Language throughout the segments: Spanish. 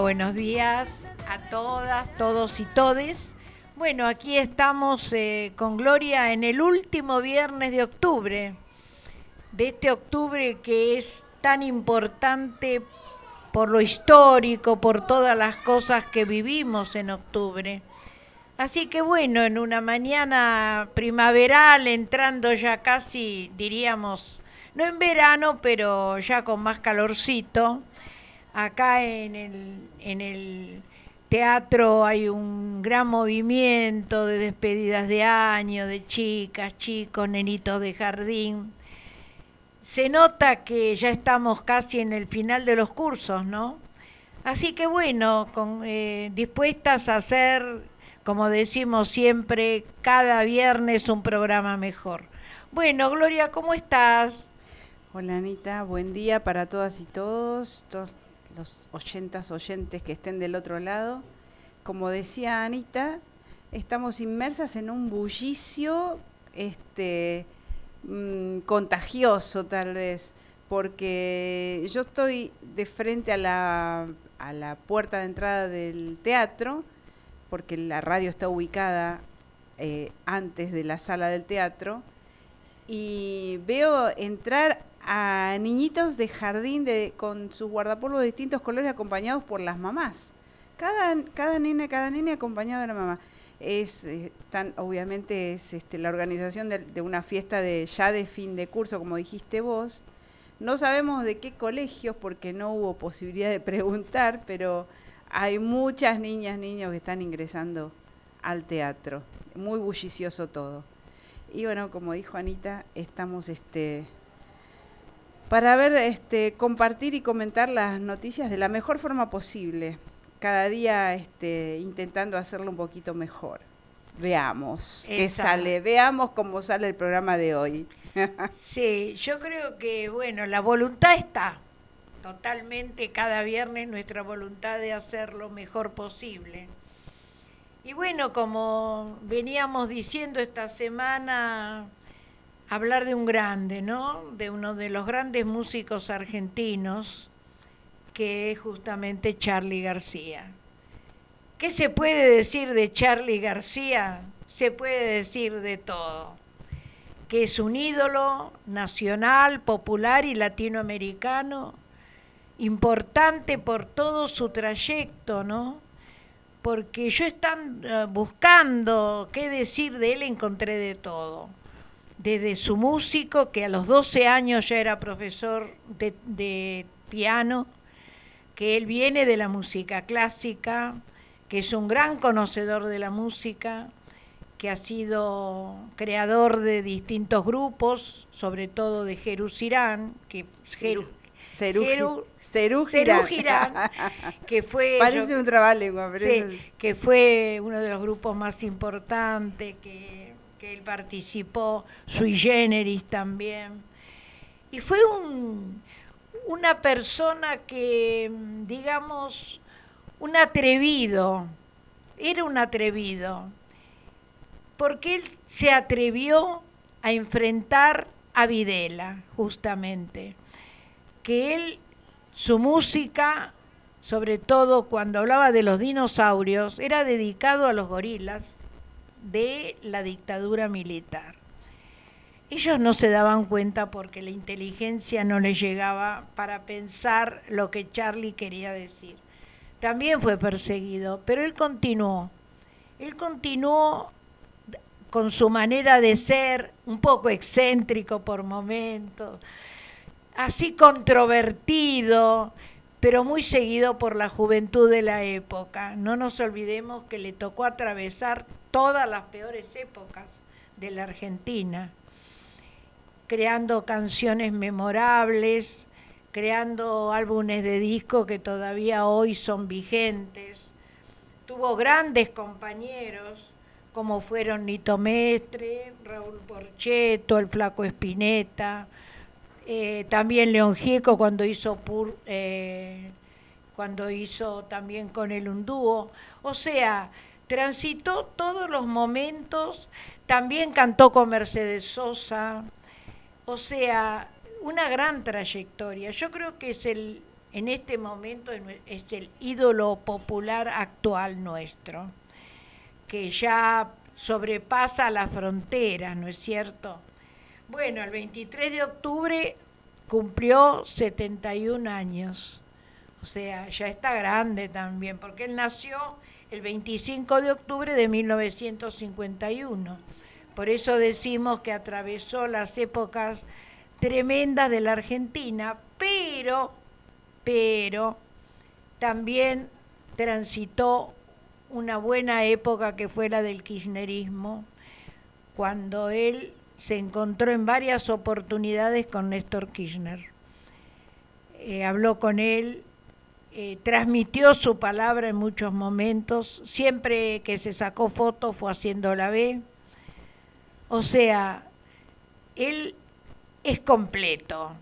Buenos días a todas, todos y todes. Bueno, aquí estamos eh, con Gloria en el último viernes de octubre, de este octubre que es tan importante por lo histórico, por todas las cosas que vivimos en octubre. Así que bueno, en una mañana primaveral, entrando ya casi, diríamos, no en verano, pero ya con más calorcito, acá en el, en el teatro hay un gran movimiento de despedidas de año, de chicas, chicos, nenitos de jardín. Se nota que ya estamos casi en el final de los cursos, ¿no? Así que bueno, con, eh, dispuestas a hacer, como decimos siempre, cada viernes un programa mejor. Bueno, Gloria, ¿cómo estás? Hola Anita, buen día para todas y todos, todos los oyentas oyentes que estén del otro lado. Como decía Anita, estamos inmersas en un bullicio este, mm, contagioso tal vez, porque yo estoy de frente a la, a la puerta de entrada del teatro, porque la radio está ubicada eh, antes de la sala del teatro, y veo entrar a niñitos de jardín de, con sus guardapolvos de distintos colores acompañados por las mamás. Cada, cada nena, cada nena acompañado de la mamá. Es eh, tan, obviamente es este, la organización de, de, una fiesta de ya de fin de curso, como dijiste vos. No sabemos de qué colegios porque no hubo posibilidad de preguntar, pero hay muchas niñas, niños que están ingresando al teatro. Muy bullicioso todo. Y bueno, como dijo Anita, estamos este, para ver, este, compartir y comentar las noticias de la mejor forma posible. Cada día este, intentando hacerlo un poquito mejor. Veamos qué sale, veamos cómo sale el programa de hoy. sí, yo creo que, bueno, la voluntad está totalmente cada viernes nuestra voluntad de hacer lo mejor posible. Y bueno, como veníamos diciendo esta semana, hablar de un grande, ¿no? De uno de los grandes músicos argentinos, que es justamente Charlie García. ¿Qué se puede decir de Charlie García? Se puede decir de todo. Que es un ídolo nacional, popular y latinoamericano, importante por todo su trayecto, ¿no? Porque yo estando eh, buscando qué decir de él encontré de todo desde su músico, que a los 12 años ya era profesor de, piano, que él viene de la música clásica, que es un gran conocedor de la música, que ha sido creador de distintos grupos, sobre todo de Jerusirán, que Jeru, Girán, que fue parece un trabalengua, sí, que fue uno de los grupos más importantes que él participó, sui generis también. Y fue un, una persona que, digamos, un atrevido, era un atrevido, porque él se atrevió a enfrentar a Videla, justamente, que él, su música, sobre todo cuando hablaba de los dinosaurios, era dedicado a los gorilas de la dictadura militar. Ellos no se daban cuenta porque la inteligencia no les llegaba para pensar lo que Charlie quería decir. También fue perseguido, pero él continuó. Él continuó con su manera de ser, un poco excéntrico por momentos, así controvertido, pero muy seguido por la juventud de la época. No nos olvidemos que le tocó atravesar todas las peores épocas de la Argentina, creando canciones memorables, creando álbumes de disco que todavía hoy son vigentes. Tuvo grandes compañeros como fueron Nito Mestre, Raúl Porcheto, el Flaco Espineta, eh, también León Gieco cuando hizo Pur, eh, cuando hizo también con el un dúo. O sea, transitó todos los momentos, también cantó con Mercedes Sosa, o sea, una gran trayectoria. Yo creo que es el, en este momento es el ídolo popular actual nuestro, que ya sobrepasa la frontera, ¿no es cierto? Bueno, el 23 de octubre cumplió 71 años, o sea, ya está grande también, porque él nació el 25 de octubre de 1951. Por eso decimos que atravesó las épocas tremendas de la Argentina, pero, pero también transitó una buena época que fue la del kirchnerismo, cuando él se encontró en varias oportunidades con Néstor Kirchner. Eh, habló con él, eh, transmitió su palabra en muchos momentos, siempre que se sacó fotos fue haciendo la B. O sea, él es completo.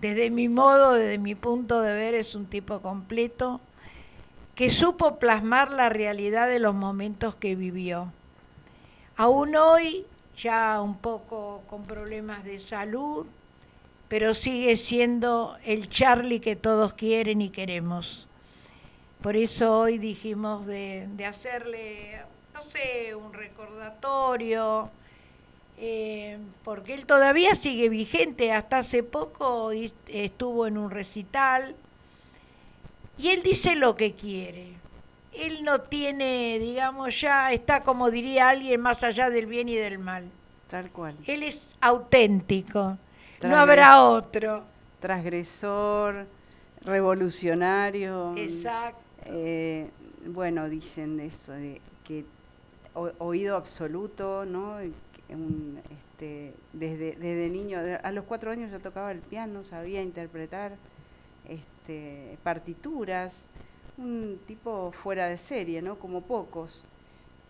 Desde mi modo, desde mi punto de ver, es un tipo completo que supo plasmar la realidad de los momentos que vivió. Aún hoy, ya un poco con problemas de salud, pero sigue siendo el Charlie que todos quieren y queremos. Por eso hoy dijimos de, hacerle, no sé, un recordatorio, eh, porque él todavía sigue vigente, hasta hace poco estuvo en un recital y él dice lo que quiere. Él no tiene, digamos, ya está como diría alguien más allá del bien y del mal. Tal cual. Él es auténtico. No habrá otro. Transgresor, revolucionario. Exacto. Eh, bueno, dicen eso, de que oído absoluto, ¿no? este, desde, desde niño, a los cuatro años yo tocaba el piano, sabía interpretar este, partituras, un tipo fuera de serie, ¿no? Como pocos.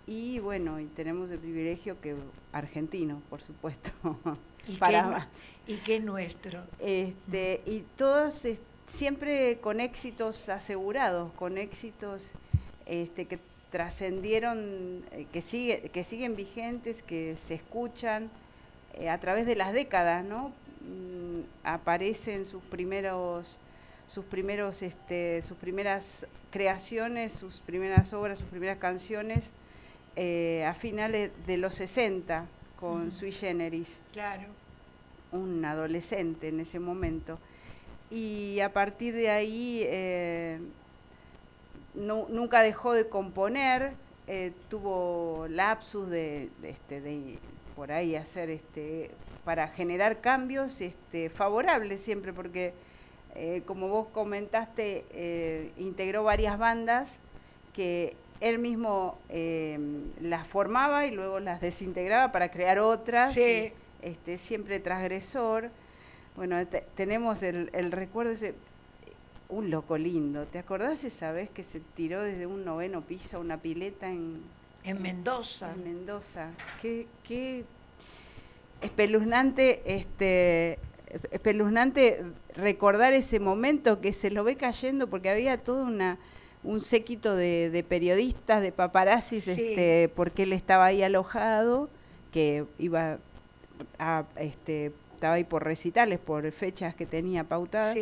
Y bueno, y tenemos el privilegio que argentino, por supuesto, ¿Y para más. Y que nuestro. Este, y todos siempre con éxitos asegurados, con éxitos este, que trascendieron, eh, que, sigue, que siguen vigentes, que se escuchan eh, a través de las décadas, ¿no? Mm, aparecen sus primeros sus primeros este, sus primeras creaciones, sus primeras obras, sus primeras canciones eh, a finales de los 60 con Sui Generis. Claro. Un adolescente en ese momento. Y a partir de ahí eh, nunca dejó de componer, eh, tuvo lapsus de, este, de por ahí hacer este para generar cambios este, favorables siempre porque eh, como vos comentaste, integró varias bandas que él mismo eh, las formaba y luego las desintegraba para crear otras. Este, siempre transgresor. Bueno, tenemos el, el recuerdo ese, un loco lindo. ¿Te acordás esa vez que se tiró desde un noveno piso a una pileta en, en Mendoza? En Mendoza. Qué, qué espeluznante este, espeluznante recordar ese momento que se lo ve cayendo porque había todo una un séquito de, periodistas, de paparazzis, este, porque él estaba ahí alojado, que iba a, este, estaba ahí por recitales, por fechas que tenía pautadas,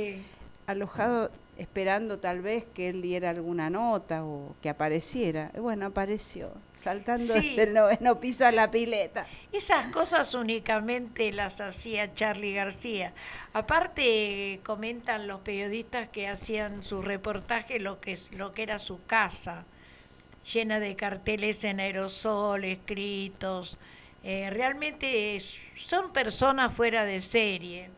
alojado esperando tal vez que él diera alguna nota o que apareciera. Y bueno, apareció, saltando desde el noveno piso a la pileta. Esas cosas únicamente las hacía Charlie García. Aparte, comentan los periodistas que hacían su reportaje lo que, lo que era su casa, llena de carteles en aerosol, escritos. Eh, realmente son personas fuera de serie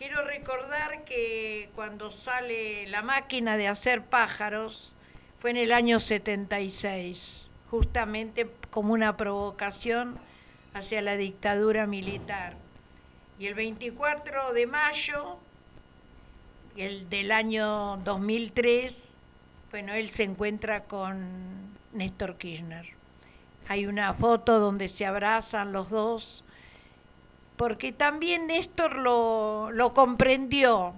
Quiero recordar que cuando sale la máquina de hacer pájaros fue en el año 76, justamente como una provocación hacia la dictadura militar. Y el 24 de mayo el del año 2003, bueno, él se encuentra con Néstor Kirchner. Hay una foto donde se abrazan los dos porque también Néstor lo, lo comprendió.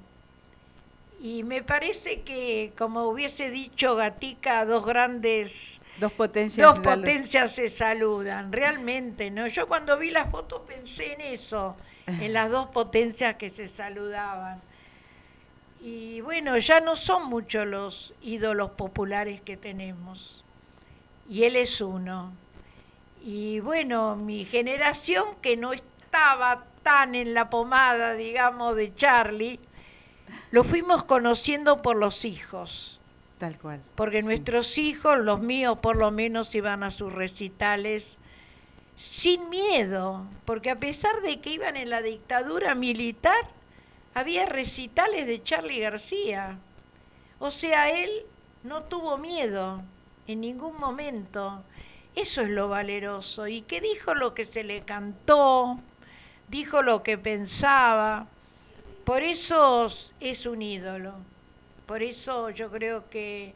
Y me parece que, como hubiese dicho Gatica, dos grandes Dos potencias, dos potencias se saludan, realmente, ¿no? Yo cuando vi la foto pensé en eso, en las dos potencias que se saludaban. Y bueno, ya no son muchos los ídolos populares que tenemos. Y él es uno. Y bueno, mi generación que no estaba tan en la pomada, digamos, de Charlie, lo fuimos conociendo por los hijos. Tal cual. Porque nuestros hijos, los míos por lo menos, iban a sus recitales sin miedo, porque a pesar de que iban en la dictadura militar, había recitales de Charlie García. O sea, él no tuvo miedo en ningún momento. Eso es lo valeroso. Y que dijo lo que se le cantó, dijo lo que pensaba. Por eso es un ídolo. Por eso yo creo que,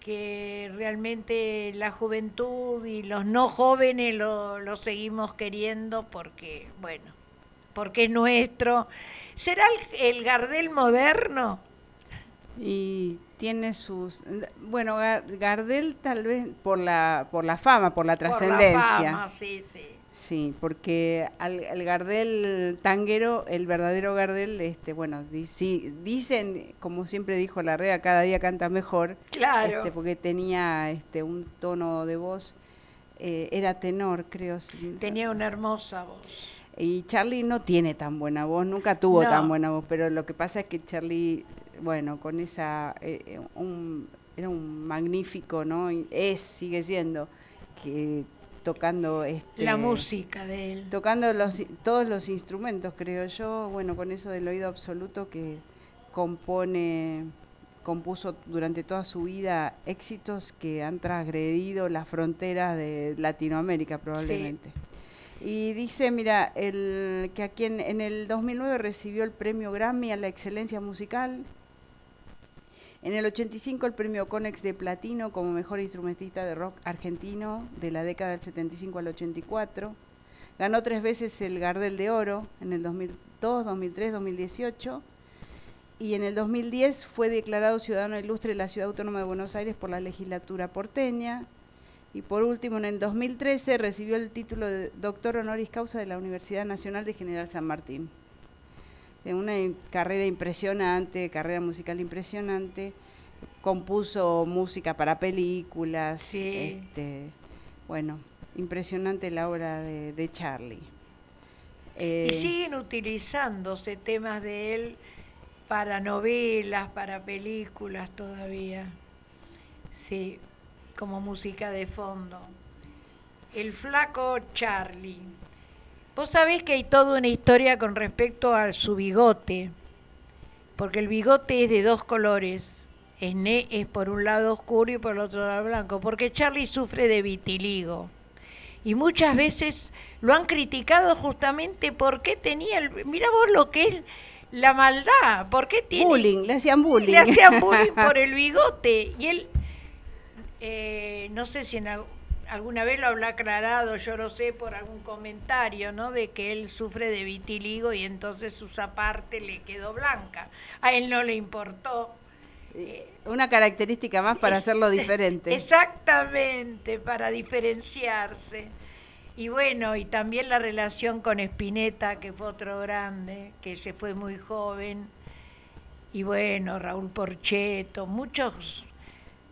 que realmente la juventud y los no jóvenes lo, lo seguimos queriendo porque, bueno, porque es nuestro. ¿Será el, el Gardel moderno? Y tiene sus bueno Gardel tal vez por la por la fama por la trascendencia. sí sí. Sí porque al, el Gardel tanguero el verdadero Gardel este bueno dicen como siempre dijo la rea cada día canta mejor claro. este, porque tenía este un tono de voz eh, era tenor creo tenía una hermosa voz. Y Charlie no tiene tan buena voz, nunca tuvo tan buena voz, pero lo que pasa es que Charlie bueno, con esa, eh, eh, un, era un magnífico, ¿no? Es, sigue siendo, que tocando este, la música de él. tocando los todos los instrumentos creo yo bueno con eso del oído absoluto que compone compuso durante toda su vida éxitos que han transgredido las fronteras de Latinoamérica probablemente. Y dice, mira, el, que aquí en, en, el 2009 recibió el premio Grammy a la excelencia musical en el 85 el premio Conex de Platino como mejor instrumentista de rock argentino de la década del 75 al 84. Ganó tres veces el Gardel de Oro en el 2002, 2003, 2018. Y en el 2010 fue declarado ciudadano ilustre de la Ciudad Autónoma de Buenos Aires por la legislatura porteña. Y por último, en el 2013 recibió el título de doctor honoris causa de la Universidad Nacional de General San Martín una carrera impresionante, carrera musical impresionante. Compuso música para películas. Este, bueno, impresionante la obra de, Charlie. y eh, siguen utilizándose temas de él para novelas, para películas todavía. Sí, como música de fondo. El flaco Charlie. Vos sabés que hay toda una historia con respecto a su bigote, porque el bigote es de dos colores, es, es por un lado oscuro y por el otro lado blanco, porque Charlie sufre de vitiligo. Y muchas veces lo han criticado justamente porque tenía el... Mira vos lo que es la maldad, porque tiene... Bullying, le hacían bullying. Le hacían bullying por el bigote. Y él, eh, no sé si en, alguna vez lo habrá aclarado, yo lo sé por algún comentario, ¿no? De que él sufre de vitiligo y entonces su zaparte le quedó blanca. A él no le importó. Eh, Una característica más para hacerlo diferente. Exactamente, para diferenciarse. Y bueno, y también la relación con Spinetta, que fue otro grande, que se fue muy joven. Y bueno, Raúl Porcheto, muchos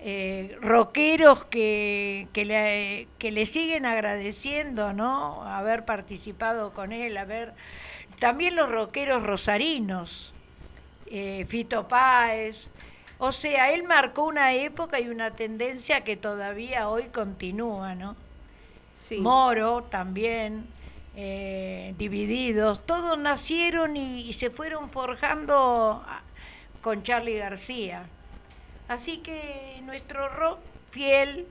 eh, rockeros que, que, le, que le siguen agradeciendo, ¿no? Haber participado con él, haber... También los rockeros rosarinos, eh, Fito Páez. O sea, él marcó una época y una tendencia que todavía hoy continúa, ¿no? Sí. Moro también, eh, Divididos, todos nacieron y se fueron forjando con Charlie García. Así que nuestro rock fiel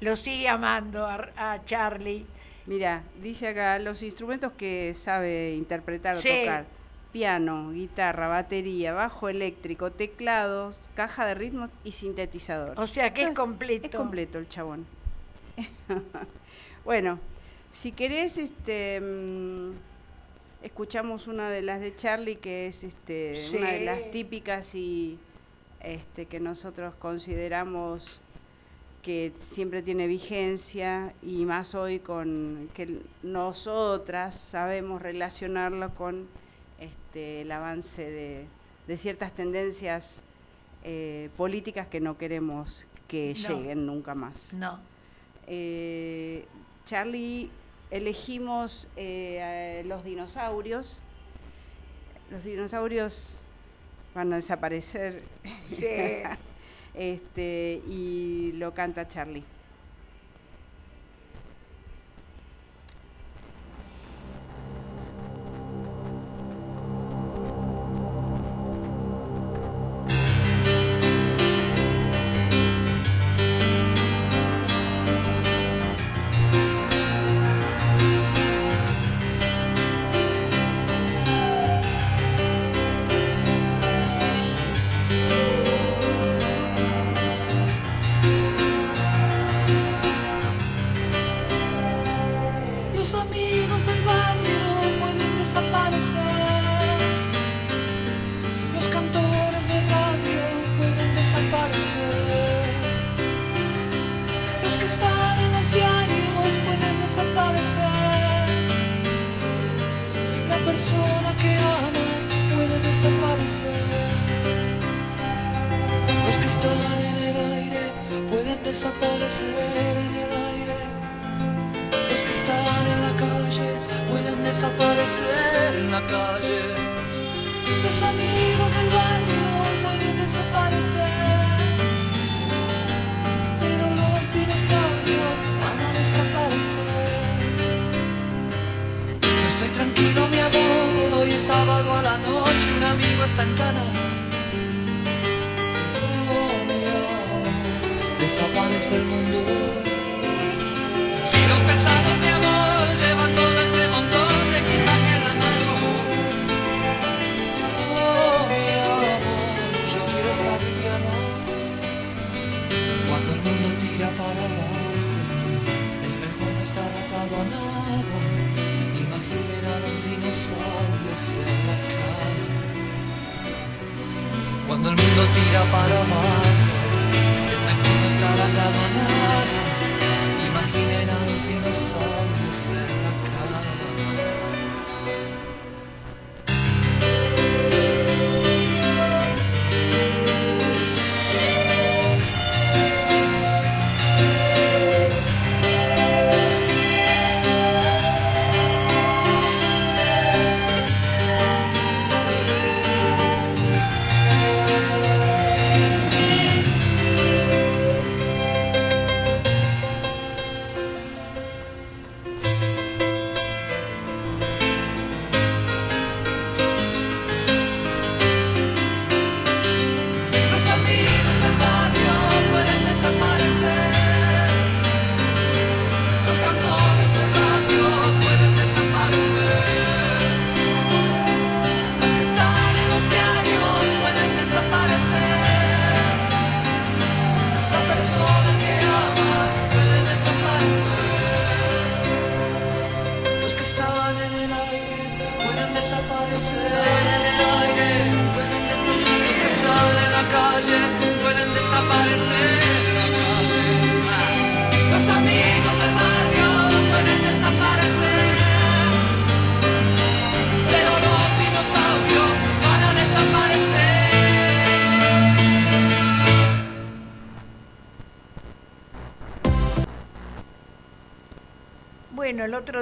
lo sigue amando a, Charlie. Mira, dice acá los instrumentos que sabe interpretar o tocar. Piano, guitarra, batería, bajo eléctrico, teclados, caja de ritmos y sintetizador. O sea que es completo. Es completo el chabón. bueno, si querés, este mm, escuchamos una de las de Charlie, que es este, una de las típicas y este, que nosotros consideramos que siempre tiene vigencia y más hoy con que nosotras sabemos relacionarlo con este, el avance de, de ciertas tendencias eh, políticas que no queremos que lleguen nunca más. No. Eh, Charlie, elegimos los dinosaurios. Los dinosaurios van a desaparecer. Sí. este, y lo canta Charlie.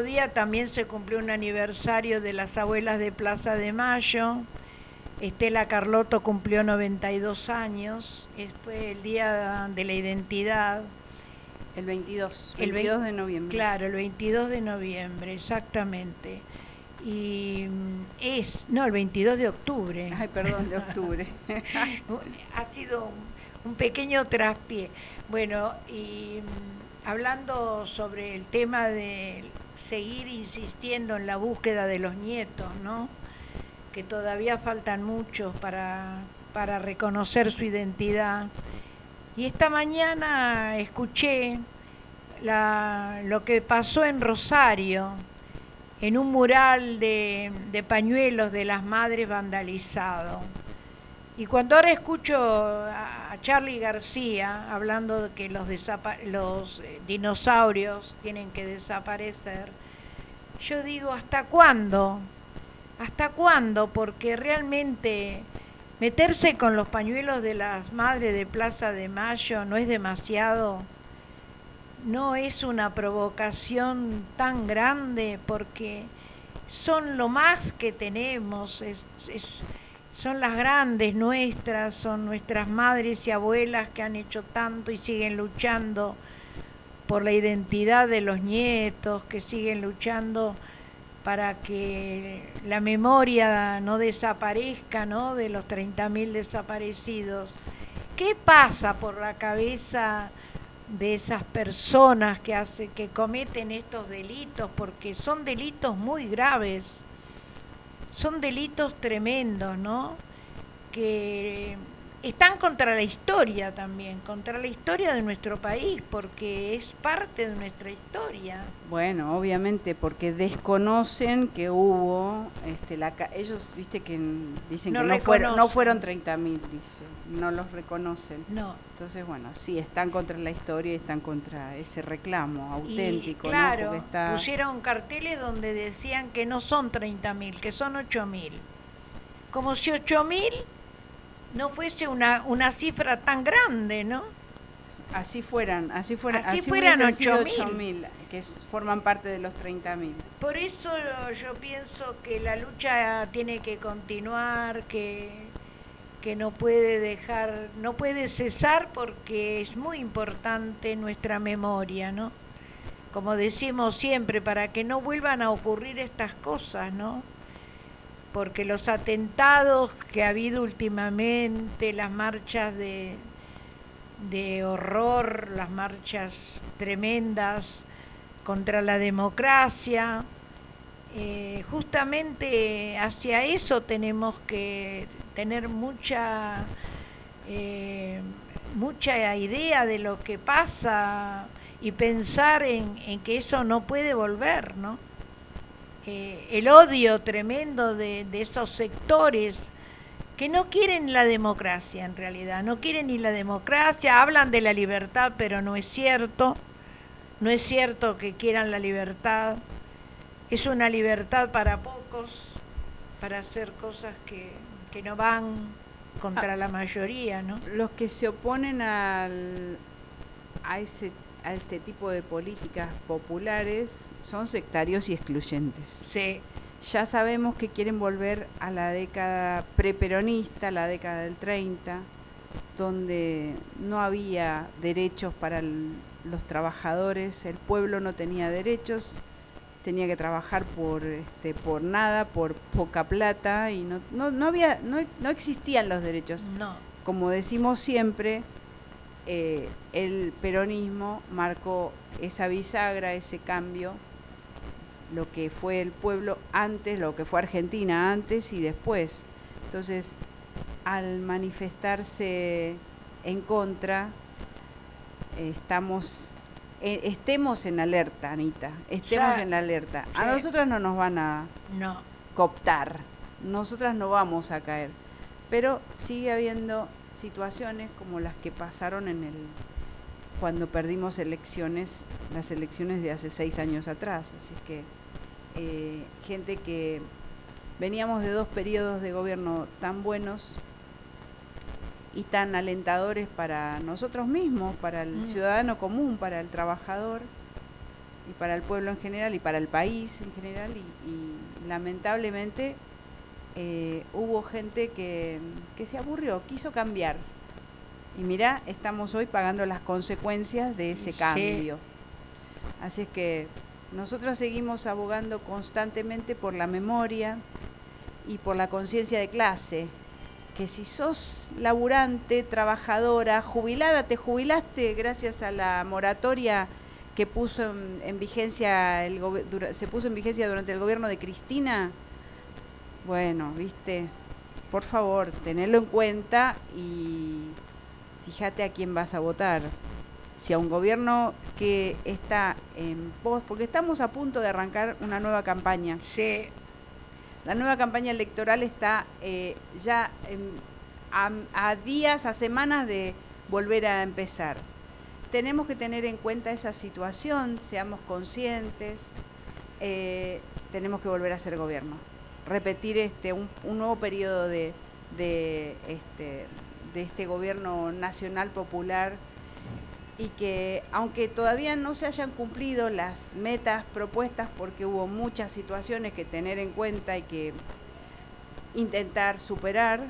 Otro día también se cumplió un aniversario de las abuelas de Plaza de Mayo. Estela Carlotto cumplió 92 años. Fue el día de la identidad. El 22, el 22 de noviembre. Claro, el 22 de noviembre, exactamente. Y mm, es, no, el 22 de octubre. Ay, perdón, de octubre. ha sido un, pequeño traspié. Bueno, y mm, hablando sobre el tema de seguir insistiendo en la búsqueda de los nietos, ¿no? que todavía faltan muchos para, para reconocer su identidad. Y esta mañana escuché lo que pasó en Rosario, en un mural de, de, pañuelos de las madres vandalizado. Y cuando ahora escucho a Charlie García hablando de que los, los eh, dinosaurios tienen que desaparecer, yo digo, ¿hasta cuándo? ¿Hasta cuándo? Porque realmente meterse con los pañuelos de las madres de Plaza de Mayo no es demasiado, no es una provocación tan grande porque son lo más que tenemos, son las grandes nuestras, son nuestras madres y abuelas que han hecho tanto y siguen luchando por la identidad de los nietos, que siguen luchando para que la memoria no desaparezca, ¿no? De los 30.000 desaparecidos. ¿Qué pasa por la cabeza de esas personas que hace, que cometen estos delitos? Porque son delitos muy graves, son delitos tremendos, ¿no? Que están contra la historia también, contra la historia de nuestro país, porque es parte de nuestra historia. Bueno, obviamente, porque desconocen que hubo, este, la, ellos, viste que dicen que no fueron, no fueron 30.000, dice, no los reconocen. No. Entonces, bueno, sí, están contra la historia y están contra ese reclamo auténtico. claro, pusieron carteles donde decían que no son 30.000, que son 8.000. Como si 8.000 no fuese una, una cifra tan grande, ¿no? Así fueran, así fueran, así, fueran 8.000, que forman parte de los 30.000. Por eso yo pienso que la lucha tiene que continuar, que, que no puede dejar, no puede cesar porque es muy importante nuestra memoria, ¿no? Como decimos siempre, para que no vuelvan a ocurrir estas cosas, ¿no? Porque los atentados que ha habido últimamente, las marchas de, de horror, las marchas tremendas contra la democracia, eh, justamente hacia eso tenemos que tener mucha, eh, mucha idea de lo que pasa y pensar en, en que eso no puede volver, ¿no? Eh, el odio tremendo de, esos sectores que no quieren la democracia en realidad, no quieren ni la democracia, hablan de la libertad, pero no es cierto, no es cierto que quieran la libertad, es una libertad para pocos, para hacer cosas que, que no van contra ah. la mayoría, ¿no? Los que se oponen al, a ese a este tipo de políticas populares son sectarios y excluyentes. Sí. Ya sabemos que quieren volver a la década preperonista, la década del 30, donde no había derechos para los trabajadores, el pueblo no tenía derechos, tenía que trabajar por este por nada, por poca plata y no no, no había no, no existían los derechos. No. Como decimos siempre, eh, el peronismo marcó esa bisagra, ese cambio, lo que fue el pueblo antes, lo que fue Argentina antes y después. Entonces, al manifestarse en contra, estamos, eh, estemos en alerta, Anita, estemos en la alerta. A nosotras no nos van a no. cooptar, nosotras no vamos a caer, pero sigue habiendo situaciones como las que pasaron en el cuando perdimos elecciones, las elecciones de hace seis años atrás. Así que eh, gente que veníamos de dos periodos de gobierno tan buenos y tan alentadores para nosotros mismos, para el mm. ciudadano común, para el trabajador y para el pueblo en general y para el país en general y lamentablemente eh, hubo gente que, se aburrió, quiso cambiar. Y mira, estamos hoy pagando las consecuencias de ese cambio. Así es que nosotros seguimos abogando constantemente por la memoria y por la conciencia de clase. Que si sos laburante, trabajadora, jubilada, te jubilaste gracias a la moratoria que puso en, vigencia el, se puso en vigencia durante el gobierno de Cristina, bueno, viste, por favor, tenerlo en cuenta y fíjate a quién vas a votar. Si a un gobierno que está en pos, porque estamos a punto de arrancar una nueva campaña. Sí. La nueva campaña electoral está eh, ya a, días, a semanas de volver a empezar. Tenemos que tener en cuenta esa situación, seamos conscientes, eh, tenemos que volver a ser gobierno repetir este un, nuevo periodo de, de este, de este gobierno nacional popular y que aunque todavía no se hayan cumplido las metas propuestas porque hubo muchas situaciones que tener en cuenta y que intentar superar,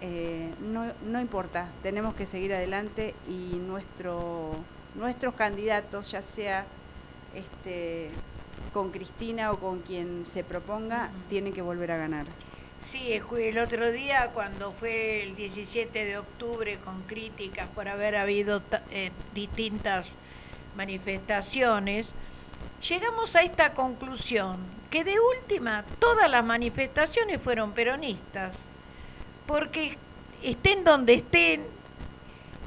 eh, no, no, importa, tenemos que seguir adelante y nuestro, nuestros candidatos, ya sea este, con Cristina o con quien se proponga, tienen que volver a ganar. Sí, el otro día cuando fue el 17 de octubre con críticas por haber habido eh, distintas manifestaciones, llegamos a esta conclusión, que de última todas las manifestaciones fueron peronistas, porque estén donde estén,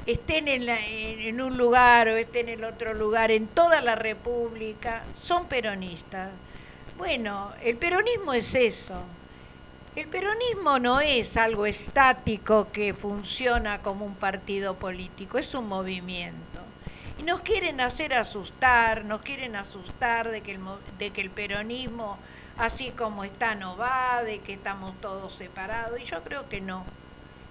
estén en, en un lugar o estén en otro lugar, en toda la República, son peronistas. Bueno, el peronismo es eso el peronismo no es algo estático que funciona como un partido político, es un movimiento. Y nos quieren hacer asustar, nos quieren asustar de que el, de que el peronismo, así como está, no va, de que estamos todos separados. Y yo creo que no,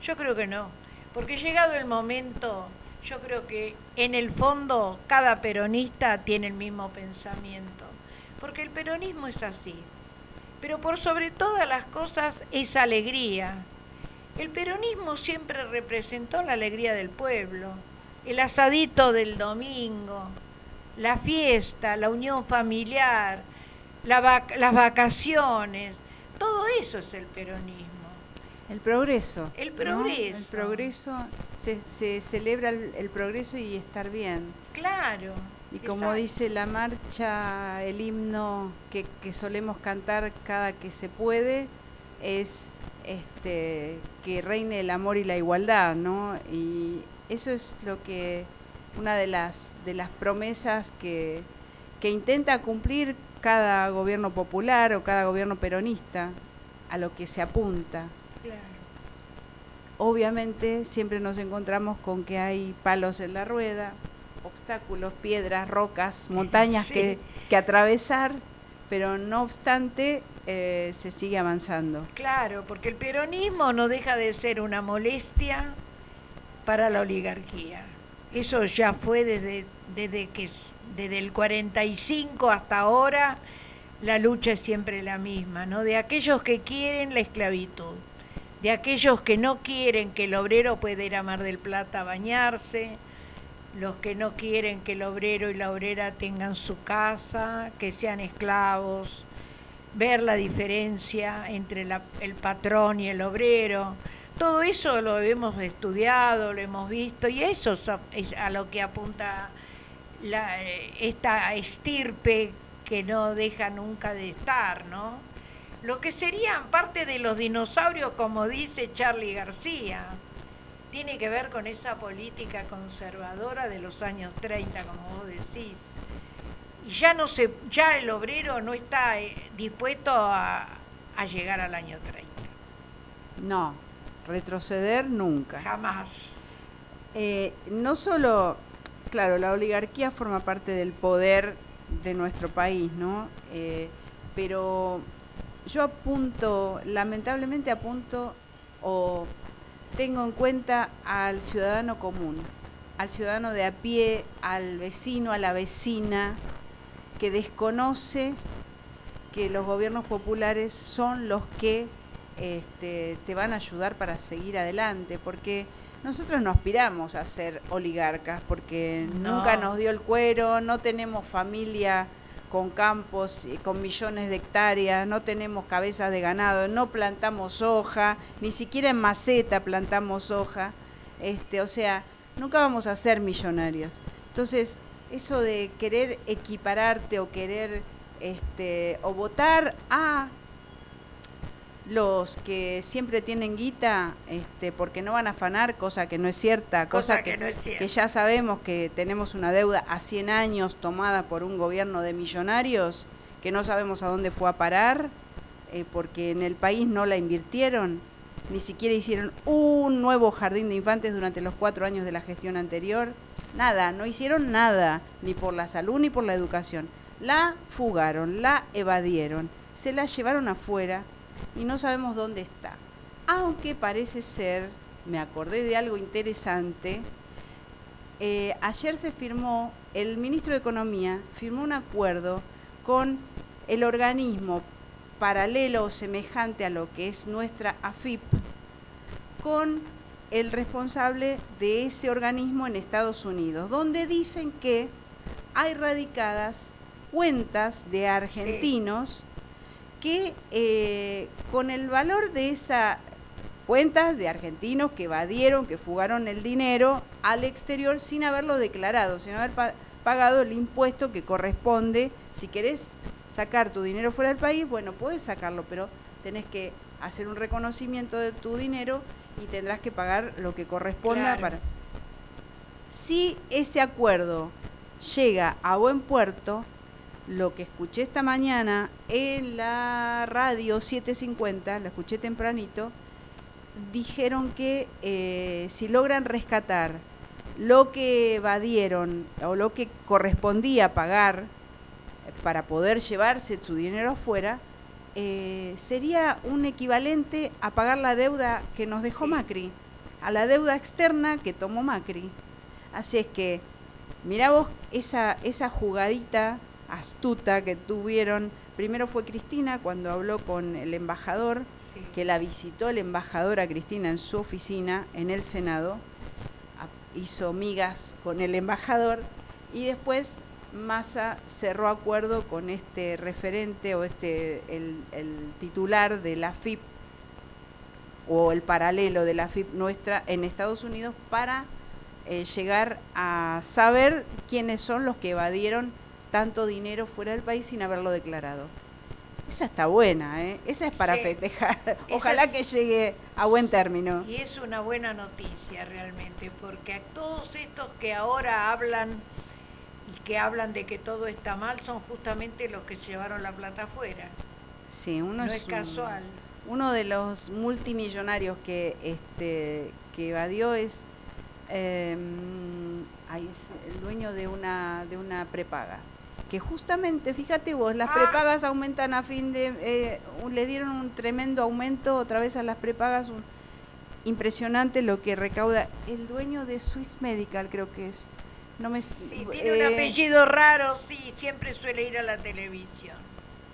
yo creo que no. Porque llegado el momento, yo creo que en el fondo cada peronista tiene el mismo pensamiento. Porque el peronismo es así pero por sobre todas las cosas es alegría. El peronismo siempre representó la alegría del pueblo, el asadito del domingo, la fiesta, la unión familiar, las vacaciones, todo eso es el peronismo. El progreso. El progreso. El progreso, se, se celebra el progreso y estar bien. Claro. Y como dice la marcha, el himno que, solemos cantar cada que se puede es este, que reine el amor y la igualdad, ¿no? Y eso es lo que una de las de las promesas que, que intenta cumplir cada gobierno popular o cada gobierno peronista a lo que se apunta. Obviamente siempre nos encontramos con que hay palos en la rueda, obstáculos, piedras, rocas, montañas que, que, atravesar, pero no obstante eh, se sigue avanzando. Claro, porque el peronismo no deja de ser una molestia para la oligarquía. Eso ya fue desde, desde, que, desde el 45 hasta ahora, la lucha es siempre la misma, ¿no? De aquellos que quieren la esclavitud, de aquellos que no quieren que el obrero pueda ir a Mar del Plata a bañarse, los que no quieren que el obrero y la obrera tengan su casa, que sean esclavos, ver la diferencia entre el patrón y el obrero. Todo eso lo hemos estudiado, lo hemos visto y eso es a lo que apunta la, esta estirpe que no deja nunca de estar, ¿no? Lo que serían parte de los dinosaurios, como dice Charlie García tiene que ver con esa política conservadora de los años 30, como vos decís. Y ya no se, ya el obrero no está eh, dispuesto a, llegar al año 30. No, retroceder nunca. Jamás. Eh, no solo, claro, la oligarquía forma parte del poder de nuestro país, ¿no? Eh, pero yo apunto, lamentablemente apunto o tengo en cuenta al ciudadano común, al ciudadano de a pie, al vecino, a la vecina, que desconoce que los gobiernos populares son los que este, te van a ayudar para seguir adelante, porque nosotros no aspiramos a ser oligarcas, porque nunca nos dio el cuero, no tenemos familia con campos, con millones de hectáreas, no tenemos cabezas de ganado, no plantamos soja, ni siquiera en maceta plantamos soja, este, o sea, nunca vamos a ser millonarios. Entonces, eso de querer equipararte o querer este, o votar a los que siempre tienen guita este, porque no van a afanar, cosa que no es cierta, cosa, que, que, ya sabemos que tenemos una deuda a 100 años tomada por un gobierno de millonarios que no sabemos a dónde fue a parar, eh, porque en el país no la invirtieron, ni siquiera hicieron un nuevo jardín de infantes durante los cuatro años de la gestión anterior, nada, no hicieron nada, ni por la salud ni por la educación. La fugaron, la evadieron, se la llevaron afuera y no sabemos dónde está. Aunque parece ser, me acordé de algo interesante, eh, ayer se firmó, el ministro de Economía firmó un acuerdo con el organismo paralelo o semejante a lo que es nuestra AFIP, con el responsable de ese organismo en Estados Unidos, donde dicen que hay radicadas cuentas de argentinos que eh, con el valor de esa cuentas de argentinos que evadieron, que fugaron el dinero al exterior sin haberlo declarado, sin haber pagado el impuesto que corresponde. Si querés sacar tu dinero fuera del país, bueno, puedes sacarlo, pero tenés que hacer un reconocimiento de tu dinero y tendrás que pagar lo que corresponda para... Si ese acuerdo llega a buen puerto, lo que escuché esta mañana en la radio 750, la escuché tempranito, dijeron que eh, si logran rescatar lo que evadieron o lo que correspondía pagar para poder llevarse su dinero afuera, eh, sería un equivalente a pagar la deuda que nos dejó Macri, a la deuda externa que tomó Macri. Así es que, mira vos esa, esa jugadita astuta que tuvieron. Primero fue Cristina cuando habló con el embajador, que la visitó el embajador a Cristina en su oficina en el Senado, hizo migas con el embajador y después Massa cerró acuerdo con este referente o este el, titular de la FIP o el paralelo de la FIP nuestra en Estados Unidos para eh, llegar a saber quiénes son los que evadieron tanto dinero fuera del país sin haberlo declarado. Esa está buena, ¿eh? esa es para festejar. Ojalá que llegue a buen término. Y es una buena noticia realmente, porque a todos estos que ahora hablan y que hablan de que todo está mal son justamente los que llevaron la plata afuera. Sí, uno no es, casual. uno de los multimillonarios que este que evadió es, eh, es el dueño de una de una prepaga que justamente, fíjate vos, las ah. prepagas aumentan a fin de, eh, le dieron un tremendo aumento otra vez a las prepagas, impresionante lo que recauda el dueño de Swiss Medical, creo que es. No me, sí, tiene un eh, apellido raro, sí, siempre suele ir a la televisión.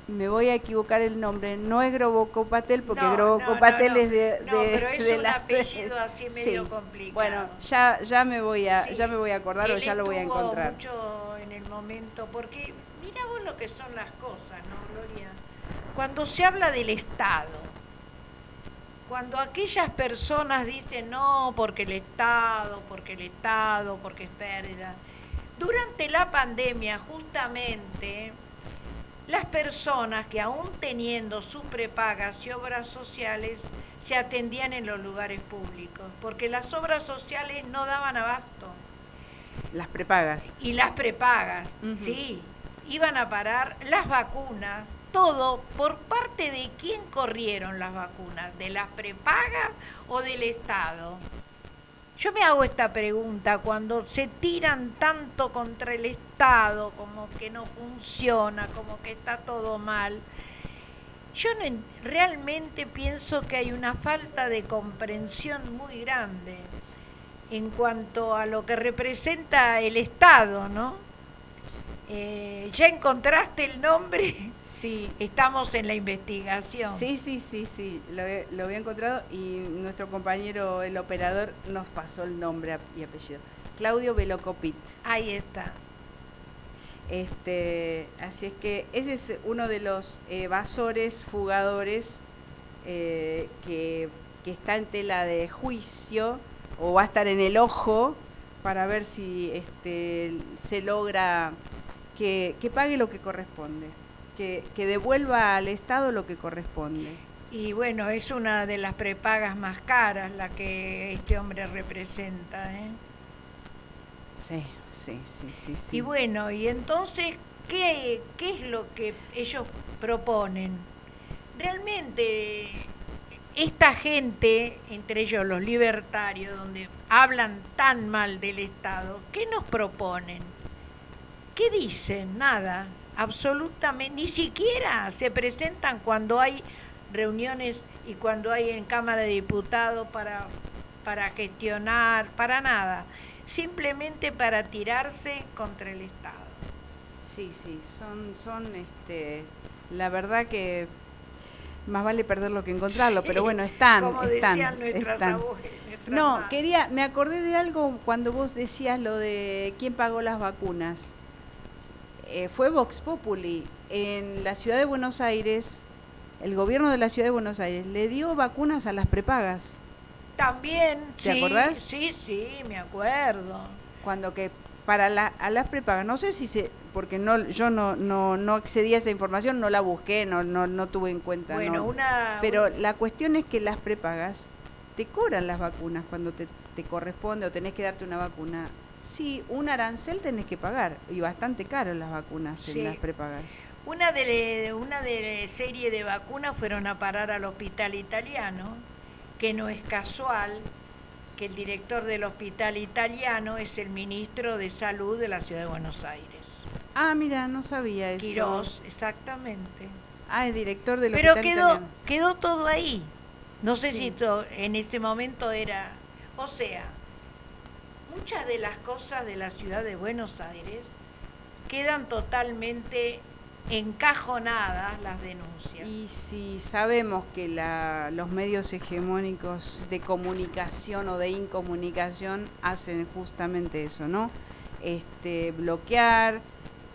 Me voy a equivocar el nombre, no es Grobocopatel, porque no, es de, no, pero es un apellido así medio complicado. Bueno, ya, ya me voy a, ya me voy a acordar o ya lo voy a encontrar. Mucho momento, porque mira vos lo que son las cosas, ¿no, Gloria? Cuando se habla del Estado, cuando aquellas personas dicen no, porque el Estado, porque el Estado, porque es pérdida, durante la pandemia justamente las personas que aún teniendo sus prepagas y obras sociales se atendían en los lugares públicos, porque las obras sociales no daban abasto. Las prepagas. Y las prepagas, sí. Iban a parar las vacunas, todo por parte de quién corrieron las vacunas, de las prepagas o del Estado. Yo me hago esta pregunta cuando se tiran tanto contra el Estado, como que no funciona, como que está todo mal. Yo realmente pienso que hay una falta de comprensión muy grande en cuanto a lo que representa el Estado, ¿no? Eh, ¿Ya encontraste el nombre? Sí. Estamos en la investigación. Sí, sí, sí, sí, lo, lo había encontrado y nuestro compañero, el operador, nos pasó el nombre y apellido. Claudio Velocopit. Ahí está. Este, así es que ese es uno de los evasores, fugadores eh, que, que está en tela de juicio o va a estar en el ojo para ver si este, se logra que, pague lo que corresponde, que, devuelva al Estado lo que corresponde. Y bueno, es una de las prepagas más caras la que este hombre representa. ¿eh? Sí, sí, sí, sí, sí. Y bueno, y entonces, ¿qué, ¿qué es lo que ellos proponen? Realmente esta gente, entre ellos los libertarios, donde hablan tan mal del Estado, ¿qué nos proponen? ¿Qué dicen? Nada, absolutamente, ni siquiera se presentan cuando hay reuniones y cuando hay en Cámara de Diputados para, para gestionar, para nada, simplemente para tirarse contra el Estado. Sí, sí, son, son este, la verdad que más vale perderlo que encontrarlo, pero bueno, están, Como están, están. abuelas, No, madres. quería, me acordé de algo cuando vos decías lo de quién pagó las vacunas. Eh, fue Vox Populi. En la ciudad de Buenos Aires, el gobierno de la ciudad de Buenos Aires le dio vacunas a las prepagas. También, ¿Te sí, acordás? Sí, sí, me acuerdo. Cuando que para la, a las prepagas, no sé si se, porque no, yo no, no, no accedí a esa información, no la busqué, no, no, no tuve en cuenta. Bueno, no. una... Pero la cuestión es que las prepagas te cobran las vacunas cuando te, te corresponde o tenés que darte una vacuna. Sí, un arancel tenés que pagar y bastante caro las vacunas Sí. en las prepagas. Una de una de serie de vacunas fueron a parar al hospital italiano, que no es casual que el director del hospital italiano es el ministro de Salud de la Ciudad de Buenos Aires. Ah, mira, no sabía eso. Quirós, exactamente. Ah, es director del Pero hospital quedó, italiano. quedó todo ahí. No sé Sí. si to- en ese momento era... O sea, muchas de las cosas de la ciudad de Buenos Aires quedan totalmente encajonadas las denuncias. Y si sabemos que los medios hegemónicos de comunicación o de incomunicación hacen justamente eso, ¿no? Este, bloquear,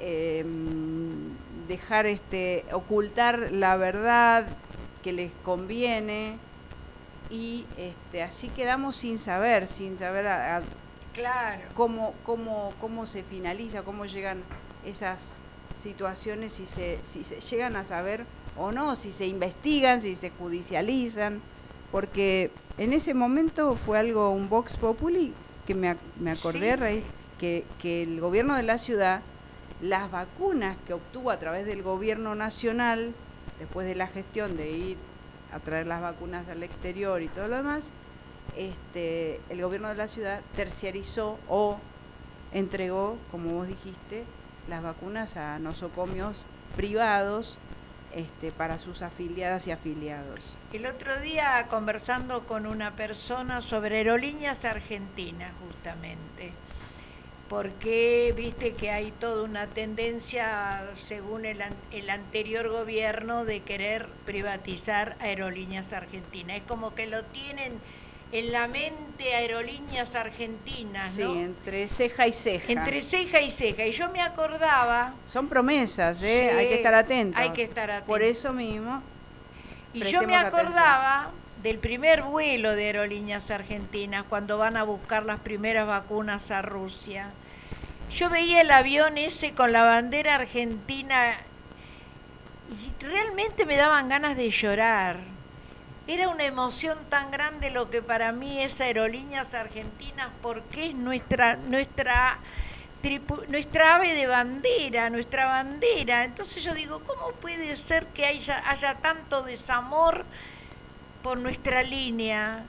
eh, dejar este, ocultar la verdad que les conviene y este, así quedamos sin saber, sin saber a- a Claro. cómo, cómo, cómo se finaliza, cómo llegan esas situaciones, si se, si se llegan a saber o no, si se investigan, si se judicializan, porque en ese momento fue algo, un Vox Populi, que me, me acordé, Sí, Rey, que, que el gobierno de la ciudad, las vacunas que obtuvo a través del gobierno nacional, después de la gestión de ir a traer las vacunas del exterior y todo lo demás, este, el gobierno de la ciudad terciarizó o entregó, como vos dijiste, las vacunas a nosocomios privados este, para sus afiliadas y afiliados. El otro día conversando con una persona sobre aerolíneas argentinas, justamente, porque viste que hay toda una tendencia, según el, el anterior gobierno, de querer privatizar aerolíneas argentinas. Es como que lo tienen en la mente aerolíneas argentinas, Sí, ¿no? entre ceja y ceja. Entre ceja y ceja. Y yo me acordaba... Son promesas, ¿eh? Sí, hay que estar atentos. Hay que estar atentos. Por eso mismo, Y yo me atención. acordaba del primer vuelo de aerolíneas argentinas cuando van a buscar las primeras vacunas a Rusia. Yo veía el avión ese con la bandera argentina y realmente me daban ganas de llorar. Era una emoción tan grande lo que para mí es Aerolíneas Argentinas porque es nuestra nuestra tripu- nuestra ave de bandera, nuestra bandera. Entonces yo digo, ¿cómo puede ser que haya, haya tanto desamor por nuestra línea?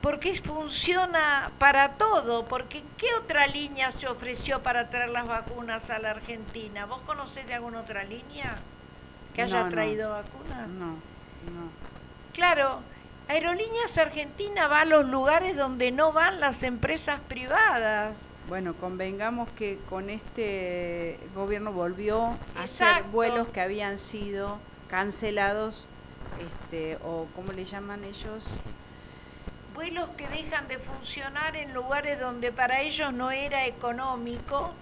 Porque funciona para todo, porque ¿qué otra línea se ofreció para traer las vacunas a la Argentina? ¿Vos conocés de alguna otra línea que haya No, no. traído vacunas? no, no. Claro, Aerolíneas Argentina va a los lugares donde no van las empresas privadas. Bueno, convengamos que con este gobierno volvió a hacer vuelos que habían sido cancelados, este, o ¿cómo le llaman ellos? Vuelos que dejan de funcionar en lugares donde para ellos no era económico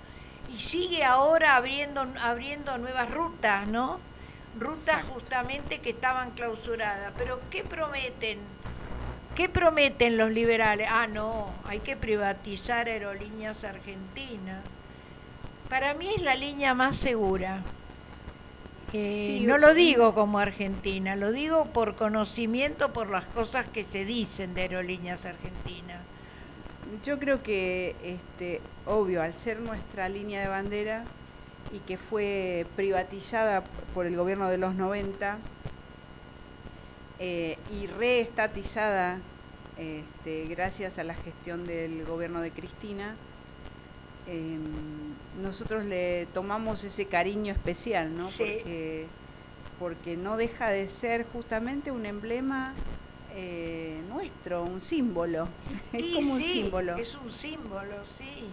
y sigue ahora abriendo, abriendo nuevas rutas, ¿no? Rutas Exacto. justamente que estaban clausuradas. Pero ¿qué prometen? ¿Qué prometen los liberales? Ah, no, hay que privatizar aerolíneas argentinas. Para mí es la línea más segura. Eh, Sí, no lo digo como argentina, lo digo por conocimiento, por las cosas que se dicen de aerolíneas argentinas. Yo creo que, este, obvio, al ser nuestra línea de bandera y que fue privatizada por el gobierno de los 90 eh, y reestatizada este, gracias a la gestión del gobierno de Cristina, em, nosotros le tomamos ese cariño especial, ¿no? Sí. Porque, porque no deja de ser justamente un emblema eh, nuestro, un símbolo. es como un símbolo. Es un símbolo, sí.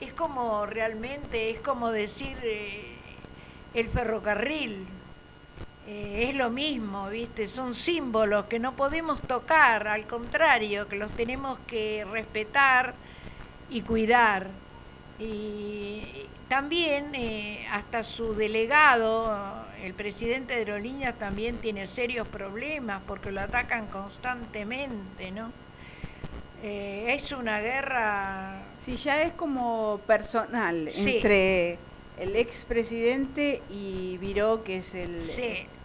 Es como realmente, es como decir eh, el ferrocarril. Eh, es lo mismo, ¿viste? Son símbolos que no podemos tocar, al contrario, que los tenemos que respetar y cuidar. Y también eh, hasta su delegado, el presidente de Aerolíneas, también tiene serios problemas porque lo atacan constantemente, ¿no? Es una guerra... Sí, ya es como personal entre el expresidente y Viró, que es el,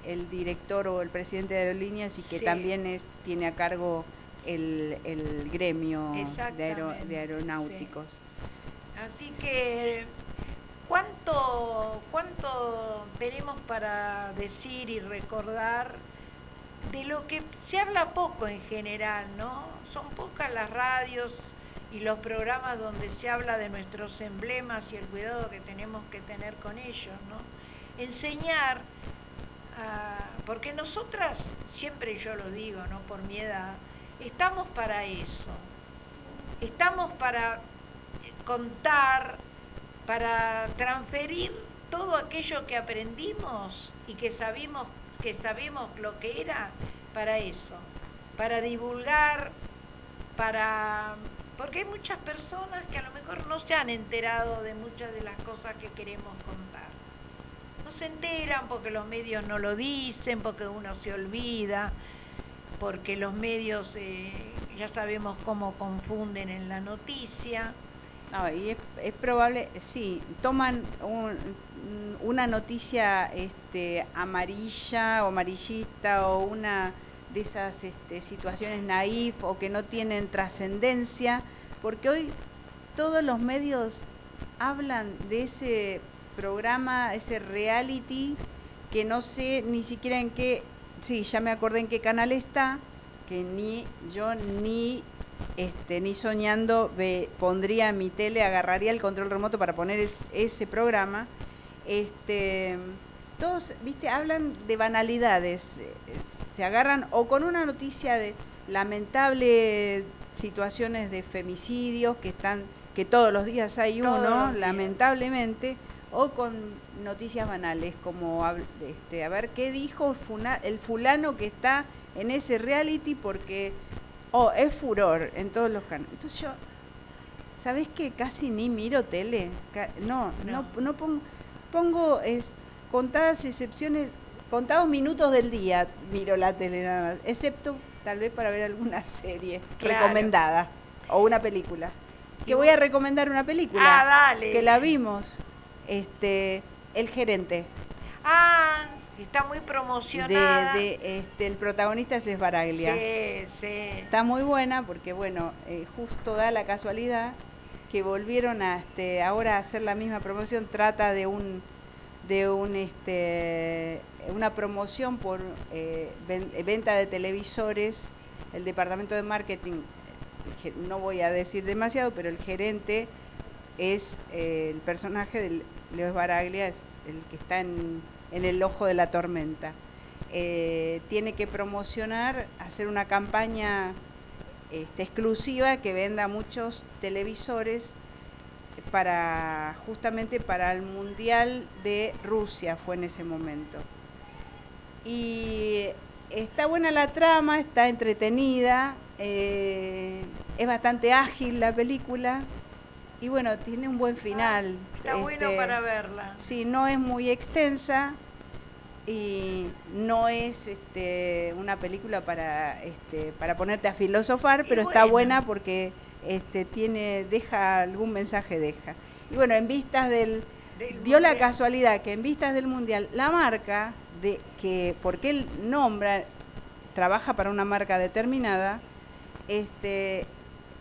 el director o el presidente de aerolíneas y que también es, tiene a cargo el, el gremio de, aeronáuticos. Así que, ¿cuánto, ¿cuánto tenemos para decir y recordar de lo que se habla poco en general, ¿no? Son pocas las radios y los programas donde se habla de nuestros emblemas y el cuidado que tenemos que tener con ellos, ¿no? Enseñar, porque nosotras, siempre yo lo digo, ¿no? Por mi edad, estamos para eso, estamos para contar, para transferir todo aquello que aprendimos y que sabimos, que sabemos lo que era para eso, para divulgar, para porque hay muchas personas que a lo mejor no se han enterado de muchas de las cosas que queremos contar. No se enteran porque los medios no lo dicen, porque uno se olvida, porque los medios eh, ya sabemos cómo confunden en la noticia. No, y es, probable, sí, toman una noticia este, amarilla o amarillista o una de esas este, situaciones naif o que no tienen trascendencia, porque hoy todos los medios hablan de ese programa, ese reality, que no sé ni siquiera en qué, sí, ya me acordé en qué canal está, que ni yo ni este, ni soñando pondría mi tele, agarraría el control remoto para poner ese programa. Este, todos, viste, hablan de banalidades, eh, se agarran o con una noticia de lamentable situaciones de femicidios que están, que todos los días hay uno, lamentablemente, o con noticias banales, como este, a ver qué dijo el fulano que está en ese reality porque oh, es furor en todos los canales. Entonces yo, ¿sabes qué? Casi ni miro tele. No, no, no, pongo, pongo es, contadas excepciones, contados minutos del día miro la tele nada más, excepto tal vez para ver alguna serie recomendada o una película. Que voy a recomendar una película ah, que la vimos, este, El gerente. Ah, está muy promocionada. De, este, el protagonista es Esbaraglia. Sí, sí. Está muy buena porque, bueno, eh, justo da la casualidad que volvieron a este, ahora a hacer la misma promoción. Trata de un de este, una promoción por eh, venta de televisores, el departamento de marketing, no voy a decir demasiado, pero el gerente es eh, el personaje de Leo Baraglia, es el que está en, el ojo de la tormenta. Eh, tiene que promocionar, hacer una campaña este, exclusiva que venda muchos televisores para justamente para el Mundial de Rusia fue en ese momento. Y está buena la trama, está entretenida, eh, es bastante ágil la película y bueno, tiene un buen final. está bueno este, para verla. Sí, no es muy extensa y no es este, una película para, este, para ponerte a filosofar, pero está buena porque este, tiene, deja algún mensaje, deja. Y bueno, en vistas del, dio la casualidad que en vistas del mundial, la marca de que, porque él nombra, trabaja para una marca determinada, este,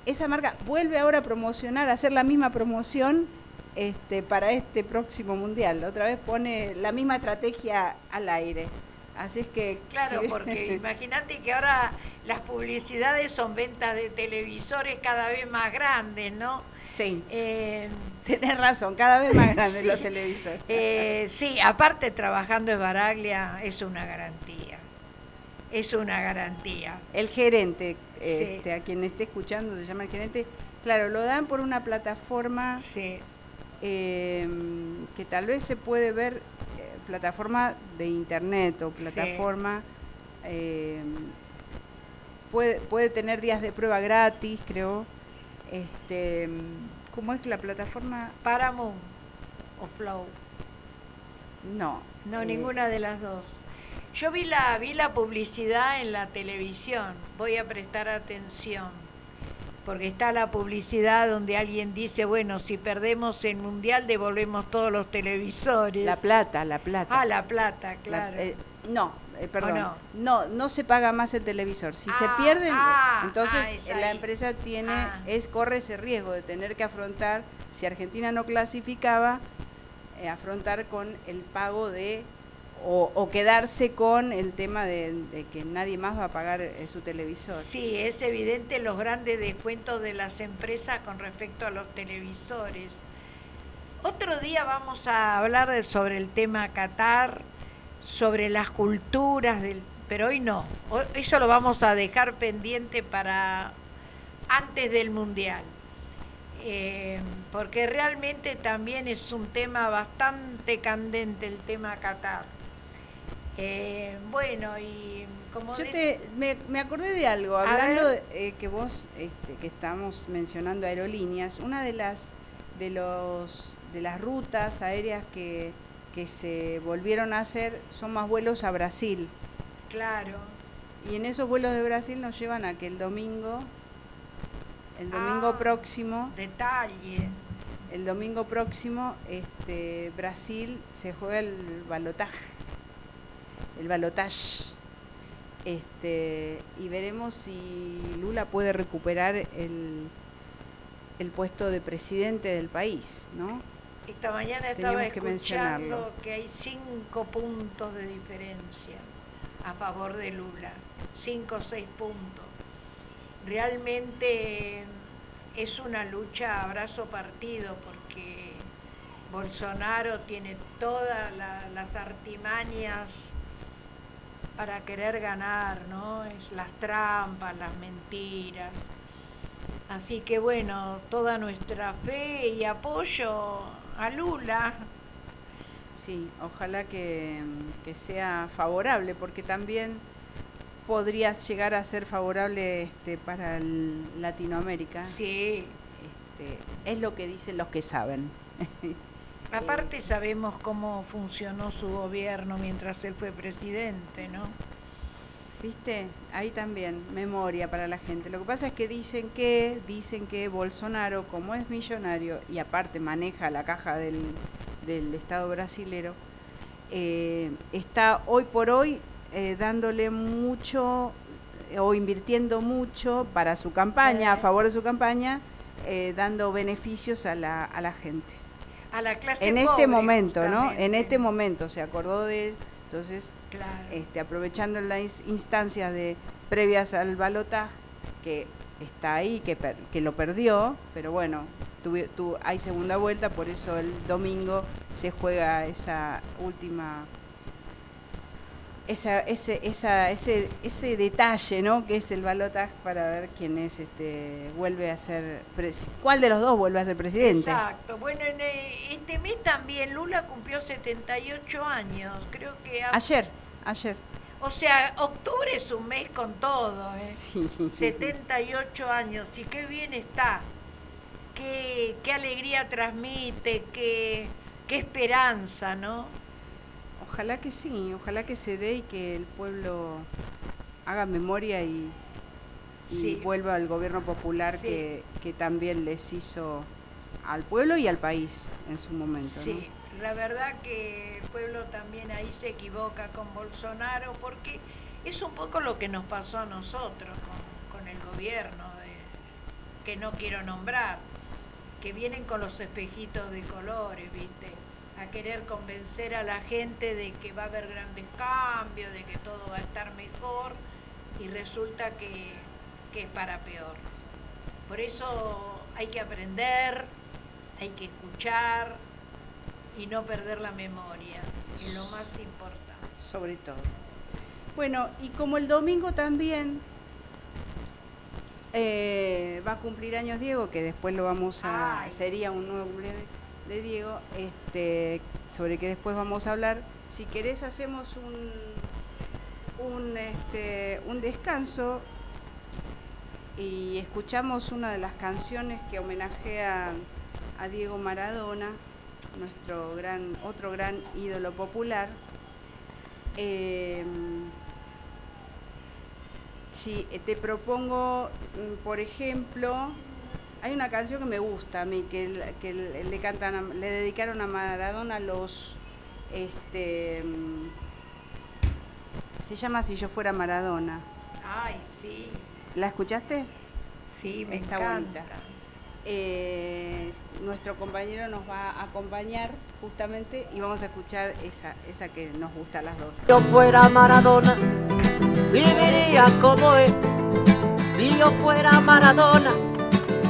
esa marca vuelve ahora a promocionar, a hacer la misma promoción este, para este próximo mundial. Otra vez pone la misma estrategia al aire. Así es que... Claro, porque imagínate que ahora las publicidades son ventas de televisores cada vez más grandes, ¿no? Sí. Eh, Tenés razón, cada vez más grandes los televisores. Eh, sí, aparte trabajando en Baraglia es una garantía. Es una garantía. El gerente, este, a quien esté escuchando, se llama el gerente, claro, lo dan por una plataforma em, que tal vez se puede ver, eh, plataforma de internet o plataforma... Em, puede, puede tener días de prueba gratis, creo. Este, ¿Cómo es la plataforma? Paramount o Flow. No. No, eh, ninguna de las dos. Yo vi la, vi la publicidad en la televisión, voy a prestar atención, porque está la publicidad donde alguien dice, bueno, si perdemos el mundial devolvemos todos los televisores. La plata, la plata. Ah, la plata, claro. Eh, no, eh, perdón. No? no? se paga más el televisor. Si se ah, pierde, ah, entonces ah, la empresa tiene, es corre ese riesgo de tener que afrontar, si Argentina no clasificaba, eh, afrontar con el pago de o, quedarse con el tema de, que nadie más va a pagar eh, su televisor. Sí, es evidente los grandes descuentos de las empresas con respecto a los televisores. Otro día vamos a hablar sobre el tema Qatar, sobre las culturas, del, pero hoy no. Eso lo vamos a dejar pendiente para antes del Mundial. Eh, porque realmente también es un tema bastante candente el tema Qatar. Eh, bueno, y como... Yo te, me, acordé de algo, hablando de, eh, que vos, este, que estamos mencionando aerolíneas, una de las, de los, de las rutas aéreas que, que se volvieron a hacer son más vuelos a Brasil. Claro. Y en esos vuelos de Brasil nos llevan a que el domingo, el domingo ah, próximo... Detalle. El domingo próximo, este, Brasil se juega el balotaje el balotage. Este, y veremos si Lula puede recuperar el, el puesto de presidente del país, ¿no? Esta mañana estaba escuchando que, hay cinco puntos de diferencia a favor de Lula, cinco o seis puntos. Realmente es una lucha abrazo partido porque Bolsonaro tiene todas las artimañas para querer ganar, ¿no? Es las trampas, las mentiras. Así que bueno, toda nuestra fe y apoyo a Lula. Sí, ojalá que, sea favorable, porque también podría llegar a ser favorable este, para Latinoamérica. Sí. Este, es lo que dicen los que saben. Aparte sabemos cómo funcionó su gobierno mientras él fue presidente, ¿no? ¿Viste? Ahí también, memoria para la gente. Lo que pasa es que dicen que, dicen que Bolsonaro, como es millonario y aparte maneja la caja del, Estado brasilero, eh, está hoy por hoy eh, dándole mucho o invirtiendo mucho para su campaña, a favor de su campaña, eh, dando beneficios a la, a la gente a la clase en este momento, ¿no? En este momento se acordó de él, entonces, este, aprovechando las instancias de previas al balotaje, que está ahí, que, que lo perdió, pero bueno, hay segunda vuelta, por eso el domingo se juega esa última esa, ese, esa, ese, ese detalle, ¿no? Que es el balotaje para ver quién es, este, vuelve a ser, cuál de los dos vuelve a ser presidente. Exacto. Bueno, en eh, este mes también Lula cumplió 78 años, creo que... Ayer, ayer. O sea, octubre es un mes con todo, ¿eh? Sí. 78 años, y qué bien está. Qué, qué alegría transmite, qué, qué esperanza, ¿no? Ojalá que sí, ojalá que se dé y que el pueblo haga memoria y, vuelva al gobierno popular que, también les hizo al pueblo y al país en su momento. Sí, la verdad que el pueblo también ahí se equivoca con Bolsonaro porque es un poco lo que nos pasó a nosotros con, con el gobierno, de, que no quiero nombrar, que vienen con los espejitos de colores, ¿viste? A querer convencer a la gente de que va a haber grandes cambios, de que todo va a estar mejor y resulta que, es para peor. Por eso hay que aprender, hay que escuchar y no perder la memoria, es lo más importante. Sobre todo. Bueno, y como el domingo también eh, va a cumplir años Diego, que después lo vamos a... sería un nuevo de Diego, este, sobre que después vamos a hablar. Si querés hacemos un, un, este, un descanso y escuchamos una de las canciones que homenajea a Diego Maradona, nuestro gran, otro gran ídolo popular. Eh, si te propongo, mm, por ejemplo, hay una canción que me gusta a mí, que, que le cantan, le dedicaron a Maradona los, este, mm, se llama Si yo fuera Maradona. Ay, sí. ¿La escuchaste? Sí, me Está encanta. Eh, nuestro compañero nos va a acompañar justamente y vamos a escuchar esa, esa que nos gusta a las dos. Si yo fuera Maradona, viviría como él. Si yo fuera Maradona,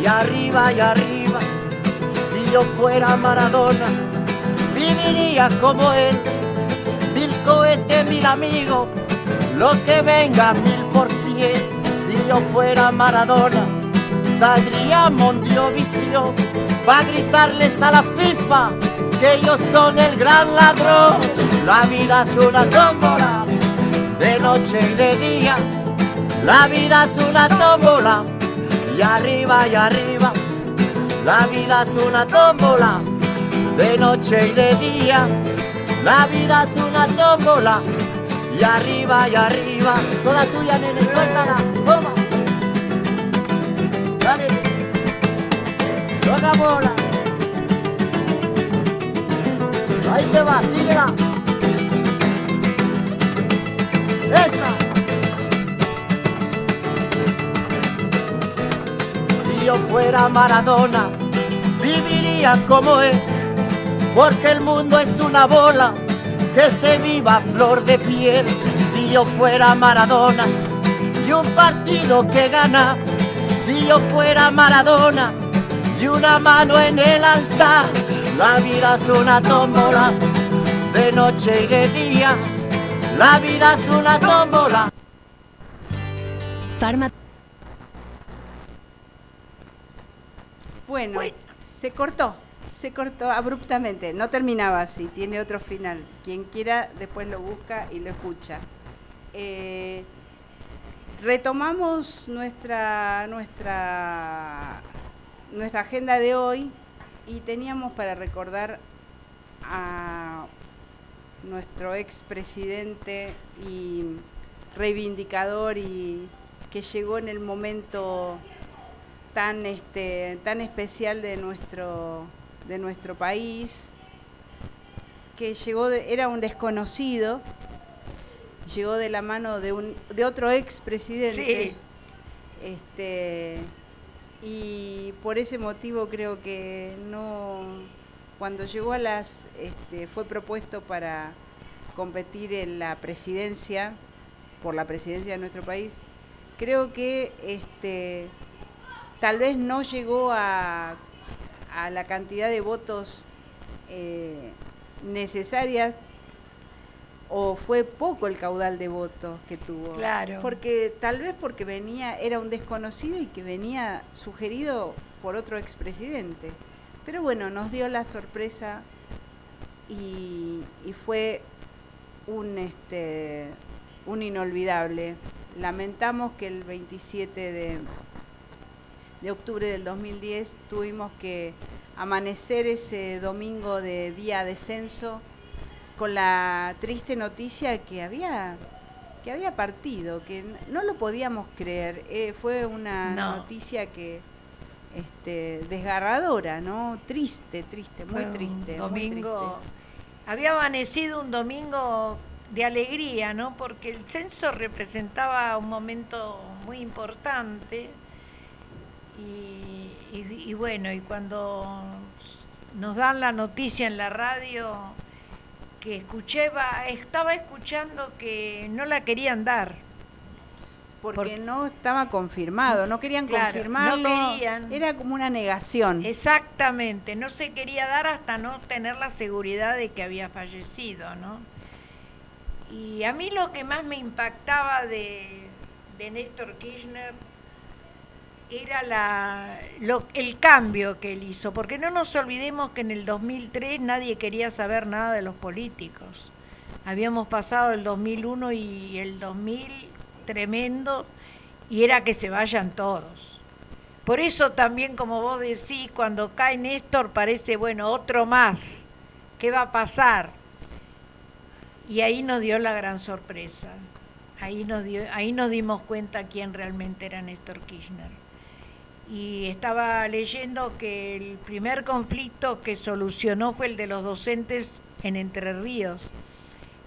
y arriba y arriba. Si yo fuera Maradona, viviría como él. Mil cohetes, mil amigos, lo que venga mil por cien. Si yo fuera Maradona, saldría a Mondiovisión para gritarles a la FIFA que ellos son el gran ladrón. La vida es una tómbola, de noche y de día. La vida es una tómbola y arriba y arriba. La vida es una tómbola, de noche y de día. La vida es una tómbola, y arriba y arriba. Toda tuya, nene, suéltala, toma. Dale, toca bola. Ahí te va, síguela. Esa. Yo fuera Maradona, viviría como él, porque el mundo es una bola que se viva flor de piel. Si yo fuera Maradona y un partido que gana, si yo fuera Maradona y una mano en el altar, la vida es una tómbola de noche y de día. La vida es una tómbola. Bueno, se cortó, se cortó abruptamente, no terminaba así, tiene otro final. Quien quiera después lo busca y lo escucha. Eh, retomamos nuestra, nuestra, nuestra agenda de hoy y teníamos para recordar a nuestro expresidente y reivindicador y que llegó en el momento tan, este, tan especial de nuestro, de nuestro país, que llegó era un desconocido, llegó de la mano de, un, de otro expresidente. Este, y por ese motivo creo que no cuando llegó a las este, fue propuesto para competir en la presidencia por la presidencia de nuestro país creo que este tal vez no llegó a, la cantidad de votos eh, necesarias o fue poco el caudal de votos que tuvo. Claro. Porque tal vez porque venía, era un desconocido y que venía sugerido por otro expresidente. Pero bueno, nos dio la sorpresa y, y fue un este un inolvidable. Lamentamos que el 27 de de octubre del 2010 tuvimos que amanecer ese domingo de día de censo con la triste noticia que había que había partido, que no lo podíamos creer. Eh, fue una noticia que este, desgarradora, ¿no? Triste, triste, muy triste. domingo. Había amanecido un domingo de alegría, ¿no? Porque el censo representaba un momento muy importante y, y- y bueno, y cuando nos dan la noticia en la radio que escuché, estaba escuchando que no la querían dar. Porque Porque- no estaba confirmado, no querían Claro, no confirmarlo. querían. Era como una negación. Exactamente, no se quería dar hasta no tener la seguridad de que había fallecido, ¿no? Y a mí lo que más me impactaba de, de Néstor Kirchner era la, lo- el cambio que él hizo, porque no nos olvidemos que en el 2003 nadie quería saber nada de los políticos. Habíamos pasado el 2001 y el 2000 tremendo y era que se vayan todos. Por eso también, como vos decís, cuando cae Néstor parece, bueno, otro más. ¿Qué va a pasar? Y ahí nos dio la gran sorpresa. Ahí nos, dio, ahí nos dimos cuenta quién realmente era Néstor Kirchner. Y estaba leyendo que el primer conflicto que solucionó fue el de los docentes en Entre Ríos,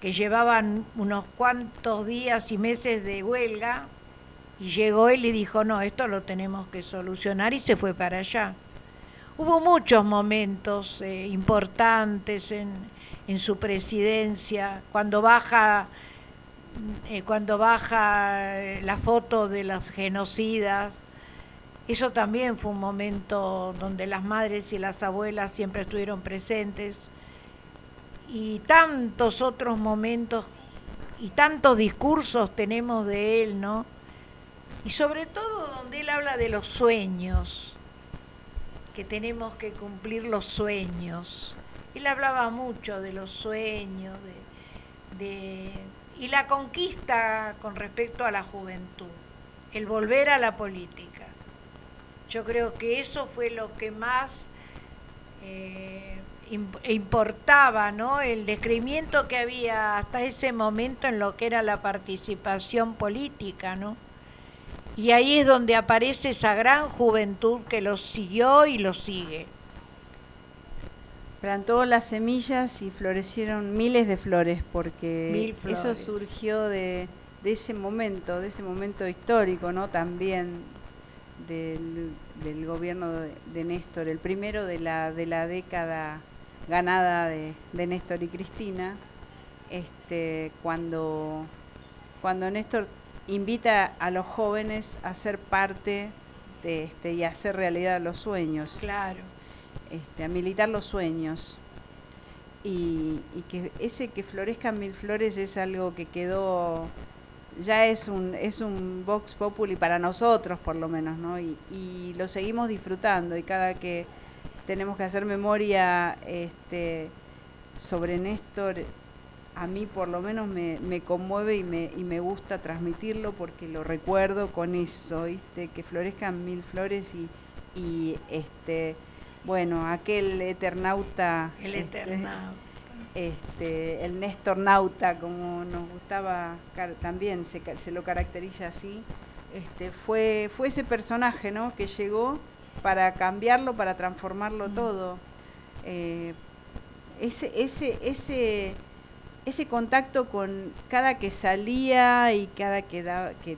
que llevaban unos cuantos días y meses de huelga y llegó él y dijo, no, esto lo tenemos que solucionar y se fue para allá. Hubo muchos momentos eh, importantes en, en su presidencia, cuando baja, eh, cuando baja eh, la foto de las genocidas, eso también fue un momento donde las madres y las abuelas siempre estuvieron presentes y tantos otros momentos y tantos discursos tenemos de él, ¿no? Y sobre todo donde él habla de los sueños, que tenemos que cumplir los sueños. Él hablaba mucho de los sueños, y la conquista con respecto a la juventud, el volver a la política. Yo creo que eso fue lo que más eh, im- importaba, ¿no? El descreimiento que había hasta ese momento en lo que era la participación política, ¿no? Y ahí es donde aparece esa gran juventud que lo siguió y lo sigue. Plantó las semillas y florecieron miles de flores, porque eso surgió de, de ese momento, de ese momento histórico, ¿no? También del, del gobierno de, de Néstor, el primero de la, de la década ganada de, de Néstor y Cristina, este, cuando, cuando Néstor invita a los jóvenes a ser parte de este, y a hacer realidad los sueños Claro. este, a militar los sueños. Y, y que ese que florezcan mil flores es algo que quedó, ya es un, es un Vox Populi para nosotros por lo menos, ¿no? Y, y lo seguimos disfrutando y cada que tenemos que hacer memoria este, sobre Néstor, a mí por lo menos me, me conmueve y me, y me gusta transmitirlo porque lo recuerdo con eso, ¿viste? Que florezcan mil flores y, y este bueno, aquel eternauta, El este, eternauta. este, el Néstor Nauta, como nos gustaba también, se, lo caracteriza así, este, fue, fue ese personaje ¿no? que llegó para cambiarlo, para transformarlo Mm. todo. Eh, ese, ese, ese, ese contacto con cada que salía y cada que, daba, que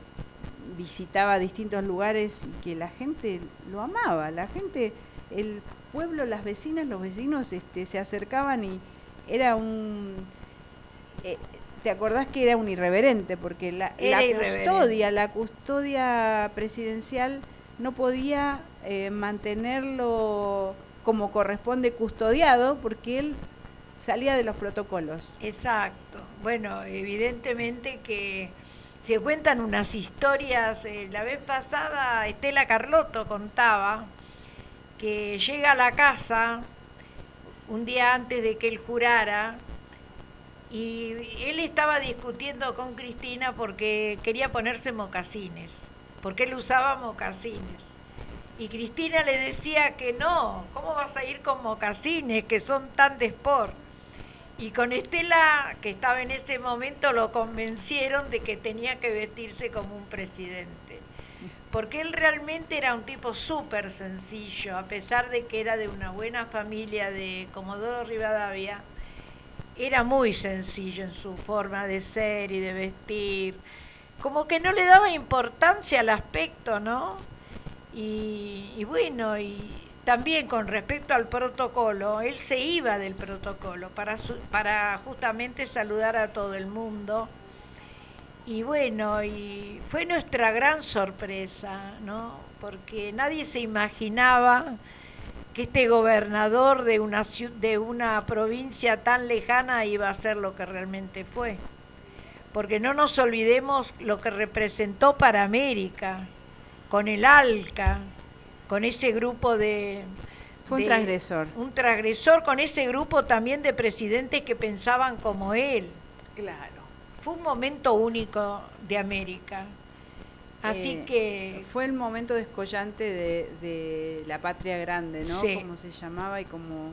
visitaba distintos lugares y que la gente lo amaba, la gente, el pueblo, las vecinas, los vecinos este, se acercaban y era un... eh, ¿Te acordás que era un irreverente? Porque la, custodia, la custodia presidencial no podía eh, mantenerlo como corresponde custodiado porque él salía de los protocolos. Exacto. Bueno, evidentemente que se cuentan unas historias. eh, la vez pasada Estela Carlotto contaba que llega a la casa un día antes de que él jurara y él estaba discutiendo con Cristina porque quería ponerse mocasines, porque él usaba mocasines. Y Cristina le decía que no, ¿cómo vas a ir con mocasines que son tan de sport? Y con Estela, que estaba en ese momento, lo convencieron de que tenía que vestirse como un presidente. Porque él realmente era un tipo súper sencillo, a pesar de que era de una buena familia de Comodoro Rivadavia, era muy sencillo en su forma de ser y de vestir. Como que no le daba importancia al aspecto, ¿no? Y, y bueno, y también con respecto al protocolo, él se iba del protocolo para, para justamente saludar a todo el mundo. Y bueno, y fue nuestra gran sorpresa, ¿no? Porque nadie se imaginaba que este gobernador de una, de una provincia tan lejana iba a ser lo que realmente fue. Porque no nos olvidemos lo que representó para América, con el ALCA, con ese grupo de... Fue un transgresor. Un transgresor con ese grupo también de presidentes que pensaban como él. Claro. Fue un momento único de América. Así Eh, que Fue el momento descollante de, de la patria grande, ¿no? Sí. Como se llamaba y como,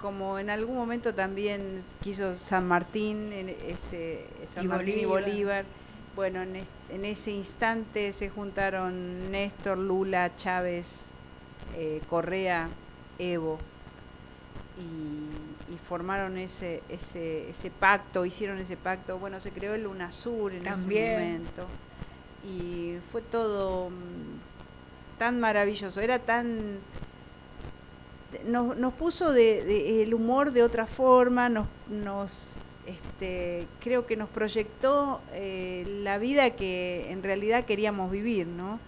como en algún momento también quiso San Martín, ese, San Y Martín y Bolívar. Bueno, en ese instante se juntaron Néstor, Lula, Chávez, eh, Correa, Evo y, y formaron ese, ese, ese pacto, hicieron ese pacto. Bueno, se creó el UNASUR en También. ese momento y fue todo mm, tan maravilloso, era tan nos, nos puso de, de- el humor de otra forma, nos, nos este, creo que nos proyectó eh, la vida que en realidad queríamos vivir, ¿no?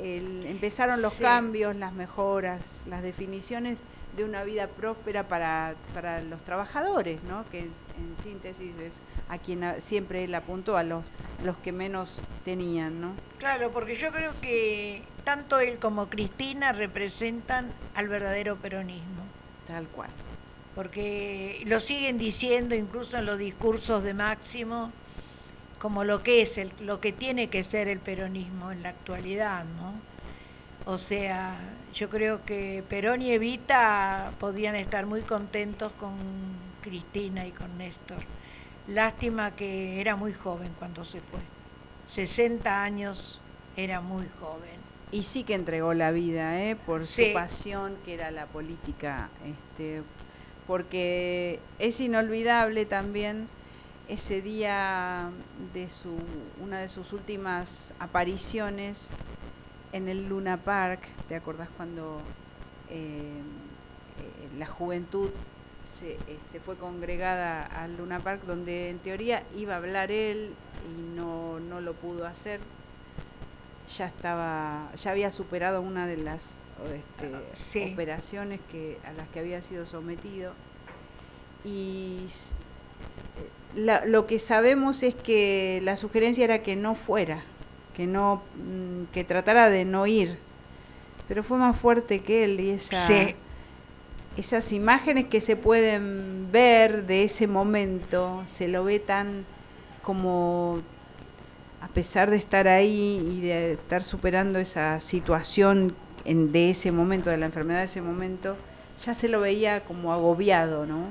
El- empezaron los Sí. cambios, las mejoras, las definiciones de una vida próspera para, para los trabajadores, ¿no? Que es- en síntesis es a quien siempre él apuntó, a los, los que menos tenían, ¿no? Claro, porque yo creo que tanto él como Cristina representan al verdadero peronismo, Tal cual. porque lo siguen diciendo incluso en los discursos de Máximo como lo que es el, lo que tiene que ser el peronismo en la actualidad, ¿no? O sea, yo creo que Perón y Evita podrían estar muy contentos con Cristina y con Néstor. Lástima que era muy joven cuando se fue. 60 años era muy joven. Y sí que entregó la vida, ¿eh? por Sí. su pasión que era la política, este, porque es inolvidable también ese día de su, una de sus últimas apariciones en el Luna Park, ¿te acordás cuando eh, eh, la juventud se, este, fue congregada al Luna Park, donde en teoría iba a hablar él y no, no lo pudo hacer? ya estaba, ya había superado una de las este, Sí. operaciones que, a las que había sido sometido. Y la- lo que sabemos es que la sugerencia era que no fuera, que no, mm, que tratara de no ir. Pero fue más fuerte que él y esa, Sí. esas imágenes que se pueden ver de ese momento, se lo ve tan como a pesar de estar ahí y de estar superando esa situación en- de ese momento, de la enfermedad de ese momento, ya se lo veía como agobiado, ¿no?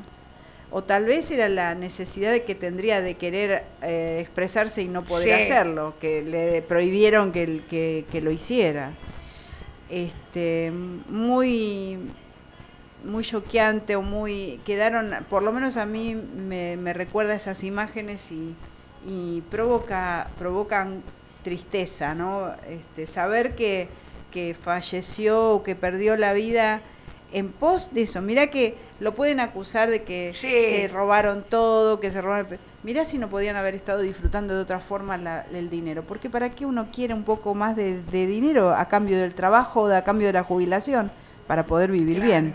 O tal vez era la necesidad de que tendría de querer eh, expresarse y no poder Sí. hacerlo, que le prohibieron que, que, que lo hiciera. Este, muy muy choqueante o muy quedaron por lo menos a mí me, me recuerda esas imágenes y, y provoca provocan tristeza no este, saber que, que falleció o que perdió la vida en pos de eso mira que lo pueden acusar de que Sí. se robaron todo que se robaron mira si no podían haber estado disfrutando de otra forma la- el dinero porque para qué uno quiere un poco más de, de dinero a cambio del trabajo o a cambio de la jubilación para poder vivir Claro. bien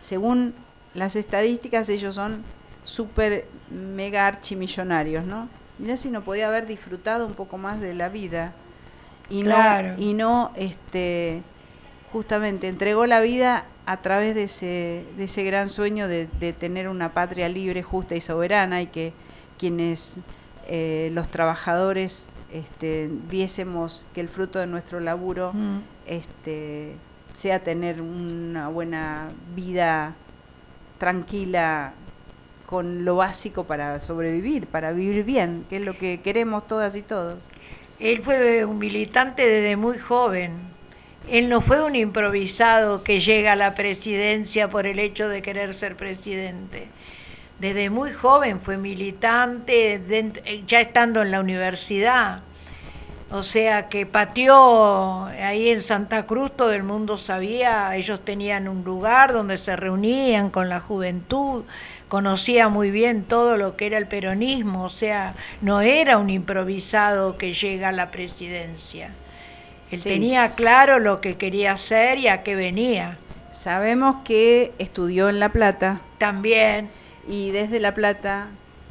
según las estadísticas, ellos son súper mega archimillonarios, ¿no? Mirá si no podía haber disfrutado un poco más de la vida y Claro. no y no este justamente entregó la vida a través de ese de ese gran sueño de, de tener una patria libre, justa y soberana y que quienes eh, los trabajadores este, viésemos que el fruto de nuestro laburo Mm. este, sea tener una buena vida tranquila con lo básico para sobrevivir, para vivir bien, que es lo que queremos todas y todos. Él fue un militante desde muy joven. Él no fue un improvisado que llega a la presidencia por el hecho de querer ser presidente. desde muy joven fue militante, ya estando en la universidad. O sea que pateó ahí en Santa Cruz, todo el mundo sabía, ellos tenían un lugar donde se reunían con la juventud, conocía muy bien todo lo que era el peronismo, o sea, no era un improvisado que llega a la presidencia. Él tenía claro lo que quería hacer y a qué venía. Sabemos que estudió en La Plata. También. Y desde La Plata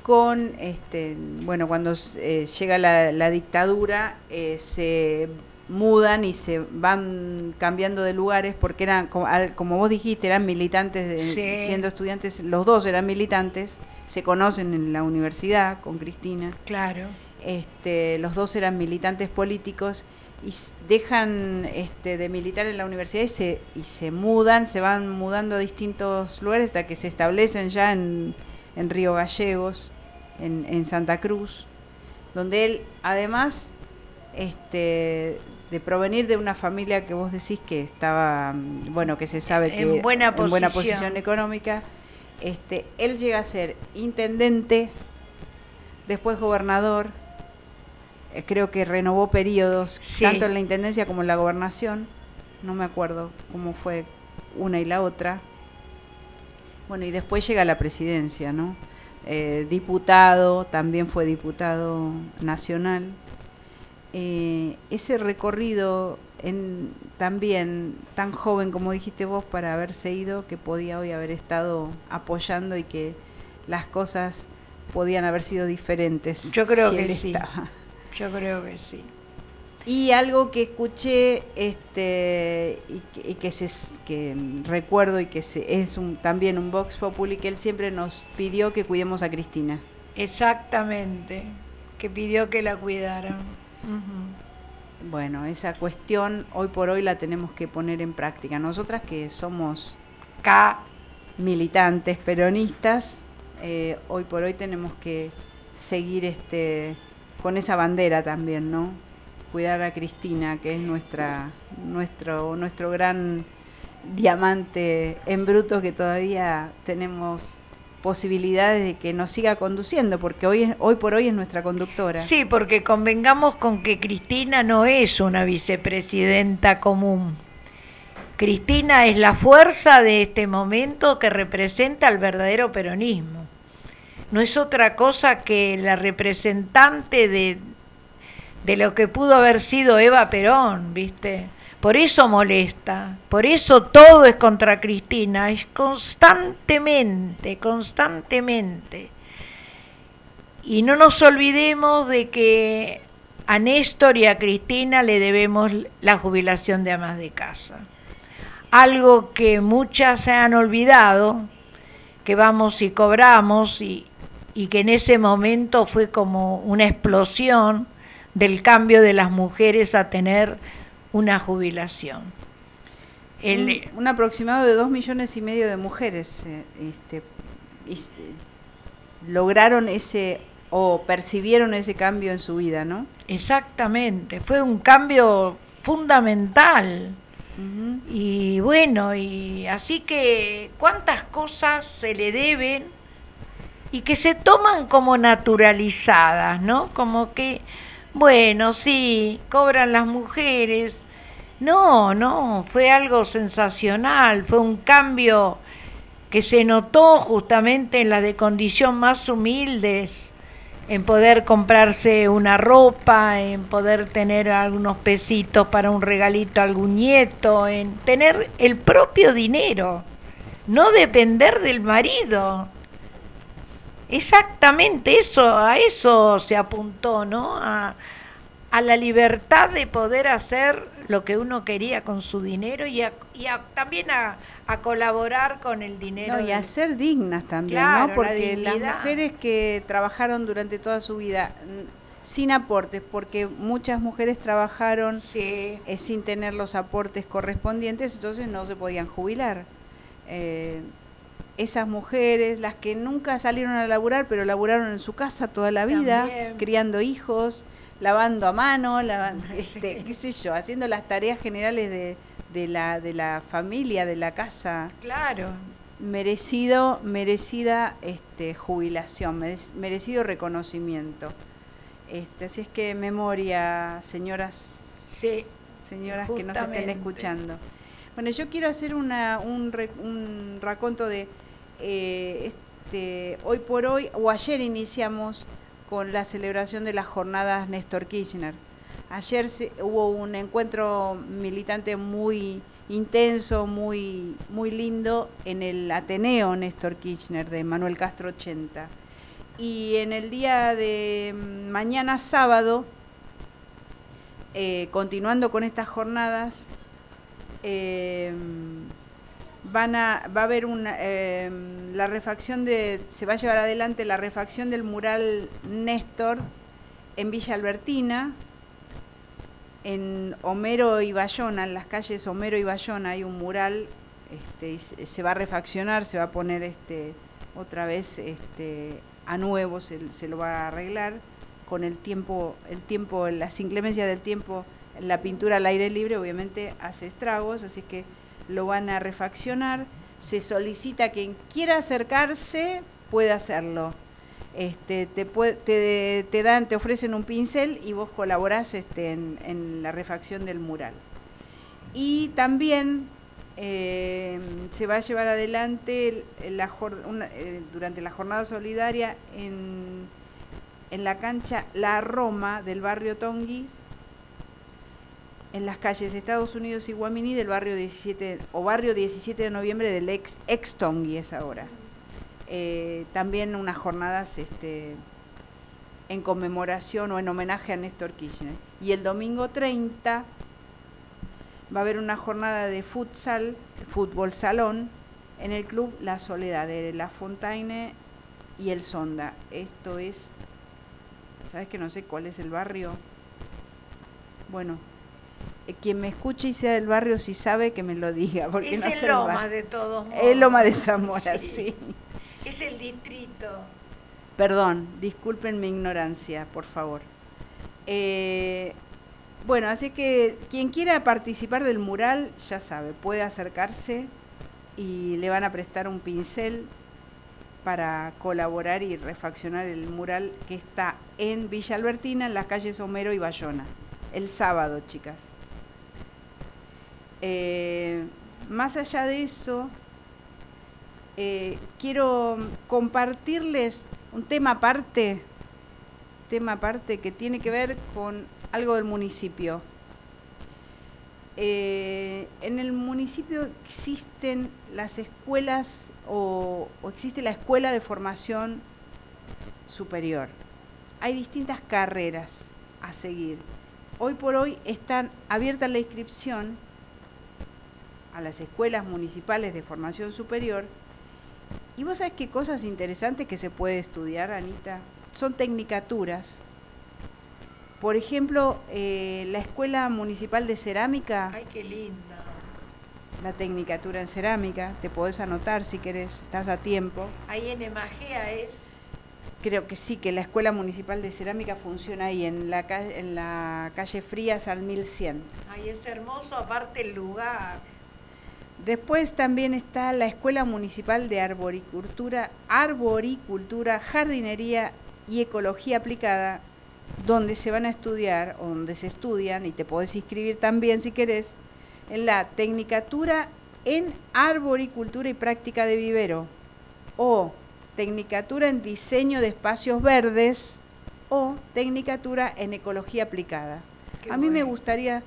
con, este, bueno, cuando eh, llega la, dictadura, eh, se mudan y se van cambiando de lugares porque eran, como, vos dijiste, eran militantes, siendo estudiantes, los dos eran militantes, se conocen en la universidad con Cristina. Claro. Este, los dos eran militantes políticos y dejan este, de militar en la universidad y se, y se mudan, se van mudando a distintos lugares hasta que se establecen ya en, en Río Gallegos en, Santa Cruz, donde él, además este, de provenir de una familia que vos decís que estaba, mm, bueno, que se sabe que en buena, posición. buena posición económica, este, él llega a ser intendente, después gobernador, creo que renovó periodos, tanto en la intendencia como en la gobernación, no me acuerdo cómo fue una y la otra. Bueno, y después llega la presidencia, ¿no? Eh, diputado, también fue diputado nacional. Eh, ese recorrido en, también tan joven como dijiste vos para haberse ido, que podía hoy haber estado apoyando y que las cosas podían haber sido diferentes. Yo creo que sí. Yo creo que sí. Y algo que escuché este, y, que, se, que recuerdo y que se, es un, también un Vox Populi, que él siempre nos pidió que cuidemos a Cristina. Exactamente, que pidió que la cuidaran. Bueno, esa cuestión hoy por hoy la tenemos que poner en práctica. Nosotras que somos K. militantes peronistas, eh, hoy por hoy tenemos que seguir este con esa bandera también, ¿no? cuidar a Cristina, que es nuestra, nuestro, nuestro gran diamante en bruto que todavía tenemos posibilidades de que nos siga conduciendo, porque hoy, hoy por hoy es nuestra conductora. Sí, porque convengamos con que Cristina no es una vicepresidenta común. Cristina es la fuerza de este momento que representa al verdadero peronismo. No es otra cosa que la representante de, de lo que pudo haber sido Eva Perón, ¿viste? Por eso molesta, por eso todo es contra Cristina, es constantemente, constantemente. Y no nos olvidemos de que a Néstor y a Cristina le debemos la jubilación de amas de casa. Algo que muchas se han olvidado, que vamos y cobramos y, y que en ese momento fue como una explosión del cambio de las mujeres a tener una jubilación. un, aproximado de dos millones y medio de mujeres eh, este, lograron ese o percibieron ese cambio en su vida, ¿no? Exactamente, fue un cambio fundamental. Y bueno, y así que cuántas cosas se le deben y que se toman como naturalizadas, ¿no? Como que bueno, sí, cobran las mujeres. No, no, fue algo sensacional, fue un cambio que se notó justamente en las de condición más humildes, en poder comprarse una ropa, en poder tener algunos pesitos para un regalito a algún nieto, en tener el propio dinero, no depender del marido. Exactamente eso, a eso se apuntó, ¿no? A, la libertad de poder hacer lo que uno quería con su dinero y, también a, colaborar con el dinero. y a ser dignas también, ¿no? Porque las mujeres que trabajaron durante toda su vida mm, sin aportes, porque muchas mujeres trabajaron eh, sin tener los aportes correspondientes, entonces no se podían jubilar. Eh, esas mujeres, las que nunca salieron a laburar, pero laburaron en su casa toda la vida, criando hijos, lavando a mano, lavando, este, qué sé yo, haciendo las tareas generales de, de, la, de la familia, de la casa. Claro. merecido, merecida este, jubilación, merecido reconocimiento. Este, así es que memoria, señoras, señoras que nos estén escuchando. Bueno, yo quiero hacer una, un, un raconto de eh, este, hoy por hoy, o ayer iniciamos con la celebración de las jornadas Néstor Kirchner. Ayer hubo un encuentro militante muy intenso, muy, muy lindo en el Ateneo Néstor Kirchner de Manuel Castro 80. Y en el día de mañana sábado, eh, continuando con estas jornadas, eh, van a, va a haber una, eh, la refacción de, se va a llevar adelante la refacción del mural Néstor en Villa Albertina, en Homero y Bayona, en las calles Homero y Bayona hay un mural, este, se va a refaccionar, se va a poner este, otra vez este, a nuevo, se, se, lo va a arreglar con el tiempo, el tiempo, las inclemencias del tiempo, la pintura al aire libre obviamente hace estragos, así que lo van a refaccionar. Se solicita quien quiera acercarse puede hacerlo. Este, te, te, dan, te ofrecen un pincel y vos colaborás este, en, la refacción del mural. Y también eh, se va a llevar adelante la, eh, durante la jornada solidaria en, en la cancha La Roma del barrio Tongui en las calles Estados Unidos y Guamini del barrio 17 o barrio 17 de noviembre del ex, ex Tongi es ahora. Eh, también unas jornadas este, en conmemoración o en homenaje a Néstor Kirchner. Y el domingo 30 va a haber una jornada de futsal, fútbol salón, en el club La Soledad de La Fontaine y el Sonda. Esto es, ¿sabes que no sé cuál es el barrio? Bueno, quien me escuche y sea del barrio si sabe que me lo diga. Porque es no el Loma de todos modos. Es Loma de Zamora, sí. Es el distrito. Perdón, disculpen mi ignorancia, por favor. Eh, bueno, así que quien quiera participar del mural, ya sabe, puede acercarse y le van a prestar un pincel para colaborar y refaccionar el mural que está en Villa Albertina, en las calles Homero y Bayona, el sábado, chicas. Eh, más allá de eso, eh, quiero compartirles un tema aparte, tema aparte que tiene que ver con algo del municipio. Eh, en el municipio existen las escuelas o, o existe la escuela de formación superior. Hay distintas carreras a seguir. Hoy por hoy están abierta la inscripción a las escuelas municipales de formación superior. Y vos sabés qué cosas interesantes que se puede estudiar, Anita. Son tecnicaturas. Por ejemplo, eh, la Escuela Municipal de Cerámica. ¡Ay, qué linda! La tecnicatura en cerámica, te podés anotar si querés, estás a tiempo. Ahí en Emagea es. Creo que sí, que la Escuela Municipal de Cerámica funciona ahí, en la, en la calle Frías al 1100. Ahí es hermoso, aparte el lugar. Después también está la Escuela Municipal de Arboricultura, Arboricultura, Jardinería y Ecología Aplicada, donde se van a estudiar, o donde se estudian, y te podés inscribir también si querés, en la Tecnicatura en Arboricultura y Práctica de Vivero, o Tecnicatura en Diseño de Espacios Verdes, o Tecnicatura en Ecología Aplicada. a mí me gustaría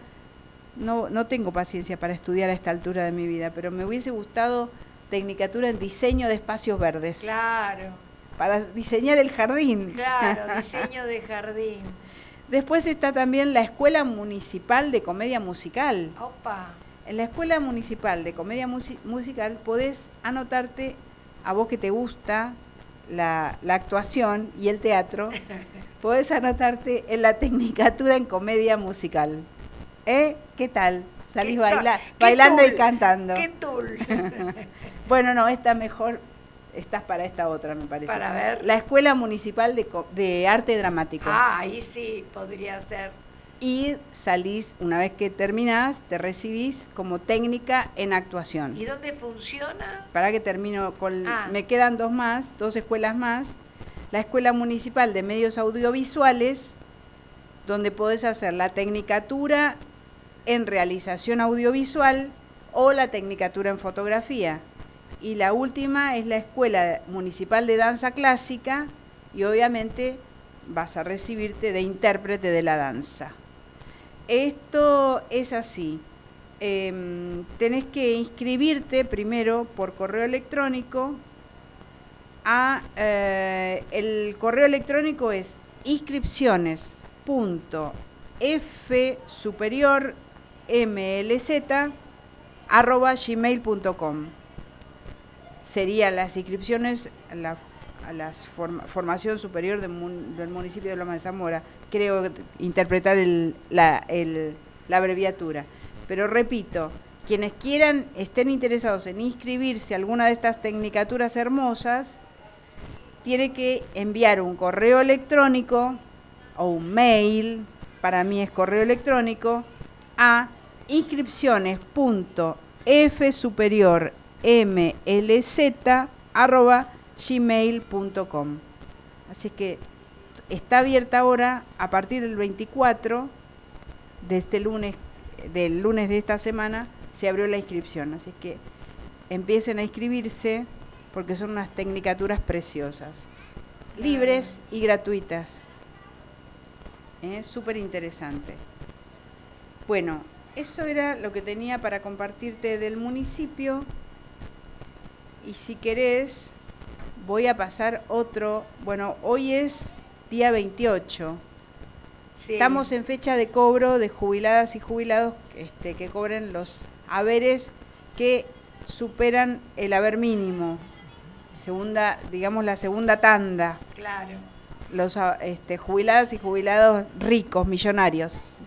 no, no tengo paciencia para estudiar a esta altura de mi vida, pero me hubiese gustado tecnicatura en diseño de espacios verdes. Claro. Para diseñar el jardín. Claro, diseño de jardín. Después está también la Escuela Municipal de Comedia Musical. Opa. En la Escuela Municipal de Comedia Musical podés anotarte, a vos que te gusta la, la actuación y el teatro, podés anotarte en la Tecnicatura en Comedia Musical. ¿Eh? ¿Qué tal? Salís bailando y cantando. ¿Qué tul? bueno, no, esta mejor, estás para esta otra, me parece. Para ver. La Escuela Municipal de, de Arte Dramático. Ah, ahí sí, podría ser. Y salís, una vez que terminás, te recibís como técnica en actuación. ¿Y dónde funciona? Para que termino con... Ah. Me quedan dos más, dos escuelas más. La Escuela Municipal de Medios Audiovisuales, donde podés hacer la tecnicatura en realización audiovisual o la tecnicatura en fotografía. Y la última es la Escuela Municipal de Danza Clásica y obviamente vas a recibirte de intérprete de la danza. Esto es así. Em, tenés que inscribirte primero por correo electrónico. A, eh, el correo electrónico es inscripciones.fsuperiormlz.gmail.com Serían las inscripciones a la, a la formación superior del municipio de Loma de Zamora. Creo interpretar la abreviatura. Pero repito, quienes quieran, estén interesados en inscribirse a alguna de estas tecnicaturas hermosas, tiene que enviar un correo electrónico o un mail, para mí es correo electrónico, a inscripciones.fsuperiormlz.gmail.com Así que está abierta ahora a partir del 24 de este lunes, del lunes de esta semana, se abrió la inscripción. Así que empiecen a inscribirse porque son unas tecnicaturas preciosas, libres y gratuitas. Es súper interesante. Bueno, eso era lo que tenía para compartirte del municipio. Y si querés, voy a pasar otro. Bueno, hoy es día 28. Estamos en fecha de cobro de jubiladas y jubilados este, que cobren los haberes que superan el haber mínimo segunda, digamos la segunda tanda. Claro. Los ah, este, jubilados y jubilados ricos, millonarios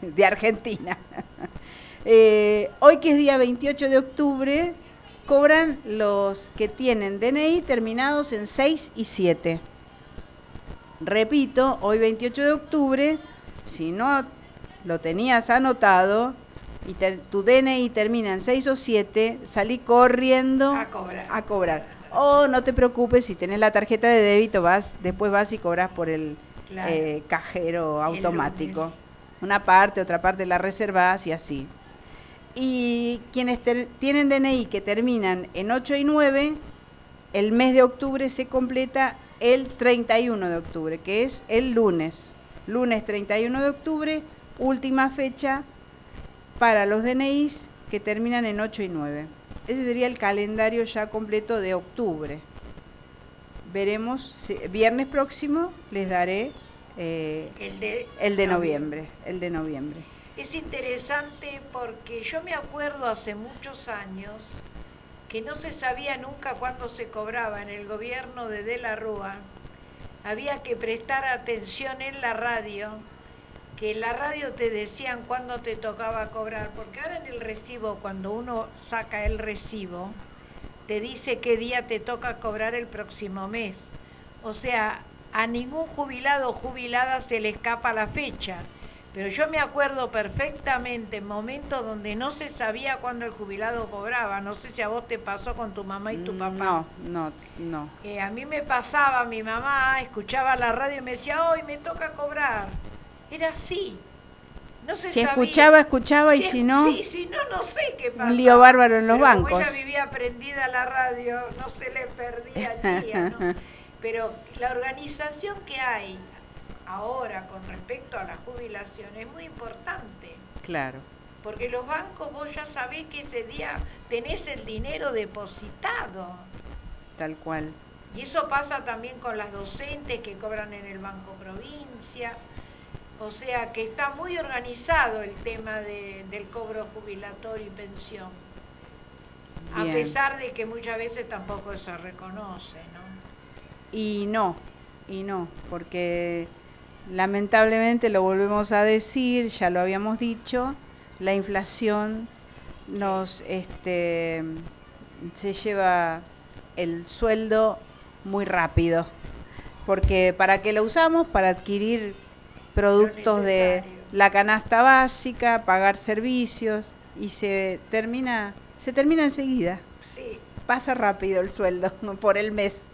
de Argentina. Eh, hoy que es día 28 de octubre, cobran los que tienen DNI terminados en 6 y 7. Repito, hoy 28 de octubre, si no lo tenías anotado y tu DNI termina en 6 o 7, salí corriendo a cobrar. A cobrar. O no te preocupes, si tenés la tarjeta de débito, vas, después vas y cobras por el eh, cajero automático. Una parte, otra parte la reservas y así. Y quienes tienen DNI que terminan en 8 y 9, el mes de octubre se completa el 31 de octubre, que es el lunes. Lunes 31 de octubre, última fecha para los DNIs que terminan en 8 y 9. Ese sería el calendario ya completo de octubre. Veremos, viernes próximo les daré eh, el, de, el de noviembre. El de noviembre. Es interesante porque yo me acuerdo hace muchos años que no se sabía nunca cuándo se cobraba en el gobierno de De la Rúa. Había que prestar atención en la radio que en la radio te decían cuándo te tocaba cobrar, porque ahora en el recibo, cuando uno saca el recibo, te dice qué día te toca cobrar el próximo mes. O sea, a ningún jubilado o jubilada se le escapa la fecha. Pero yo me acuerdo perfectamente momentos donde no se sabía cuándo el jubilado cobraba. No sé si a vos te pasó con tu mamá y tu papá. No, no, no. Eh, a mí me pasaba, mi mamá escuchaba la radio y me decía, hoy me toca cobrar era así. No se si escuchaba, escuchaba y si, no... Sí, si no, no sé qué pasa. Un lío bárbaro en los bancos. Como ella vivía prendida la radio, no se le perdía el día, ¿no? Pero la organización que hay ahora con respecto a la jubilación es muy importante. Claro. Porque los bancos vos ya sabés que ese día tenés el dinero depositado. Tal cual. Y eso pasa también con las docentes que cobran en el Banco Provincia o sea que está muy organizado el tema del cobro jubilatorio y pensión. A pesar de que muchas veces tampoco se reconoce, ¿no? Y no, y no, porque lamentablemente lo volvemos a decir, ya lo habíamos dicho, la inflación nos este se lleva el sueldo muy rápido. Porque ¿para qué lo usamos? Para adquirir productos de la canasta básica, pagar servicios y se termina, se termina enseguida. Sí. Pasa rápido el sueldo por el mes.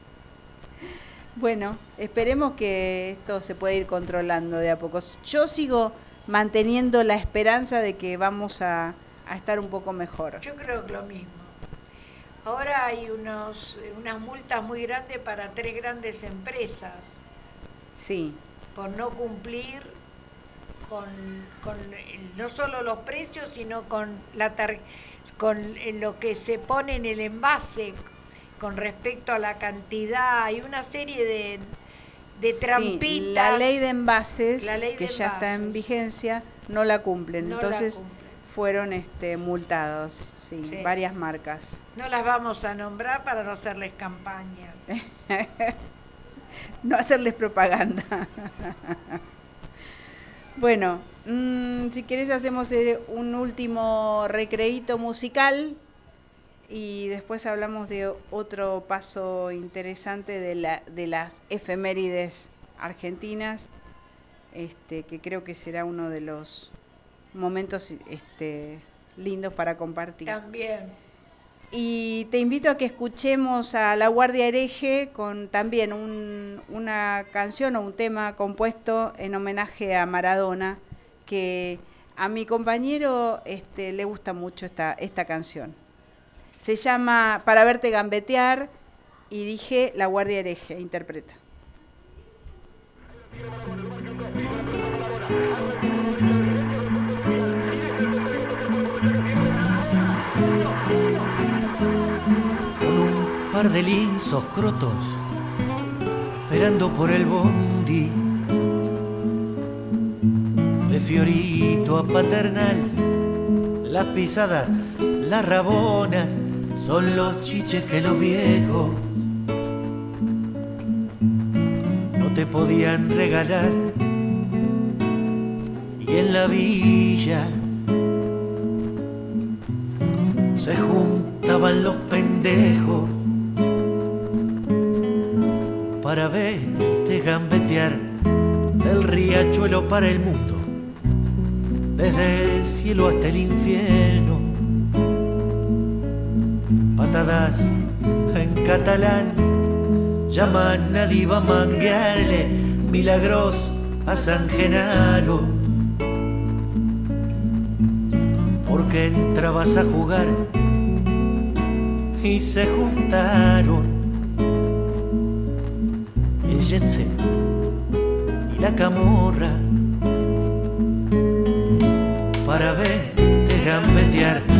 Bueno, esperemos que esto se pueda ir controlando de a poco. Yo sigo manteniendo la esperanza de que vamos a, a estar un poco mejor. Yo creo que lo mismo. Ahora hay unos, unas multas muy grandes para tres grandes empresas Sí, por no cumplir con, con el- no solo los precios, sino con, la tar- con lo que se pone en el envase con respecto a la cantidad. Hay una serie de, de Sí, trampitas. la ley de envases, que ya está en vigencia, no la cumplen. No la Entonces cumplen. fueron este, multados, sí, Sí. varias marcas. No las vamos a nombrar para no hacerles campaña. no hacerles propaganda. bueno, mm, si querés hacemos eh, un último recreíto musical y después hablamos de otro paso interesante de, la, de las efemérides argentinas, este, que creo que será uno de los momentos este, lindos para compartir. También. Y te invito a que escuchemos a La Guardia Hereje con también un- una canción o un tema compuesto en homenaje a Maradona, que a mi compañero este, le gusta mucho esta, esta canción. Se llama Para verte gambetear y dije La Guardia Hereje, interpreta. con un par de linzos crotos, esperando por el bondi. De Fiorito a Paternal, las pisadas, las rabonas, son los chiches que los viejos no te podían regalar. Y en la villa se juntaban los pendejos para verte gambetear del riachuelo para el mundo, desde el cielo hasta el infierno. Patadas en catalán llaman a diva manguearle milagros a San Genaro. Porque entrabas a jugar y se juntaron el jet set y la camorra para verte gambetear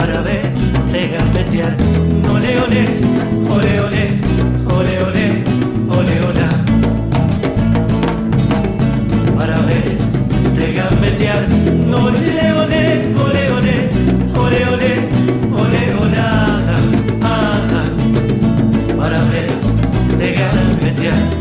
para verte gambetear. Ole, ole, ole, ole, ole, ole, ole, hola. Para verte gambetear. Ole, ole, ole, ole, ole, ole, ole, hola. Ajá. Para verte gambetear.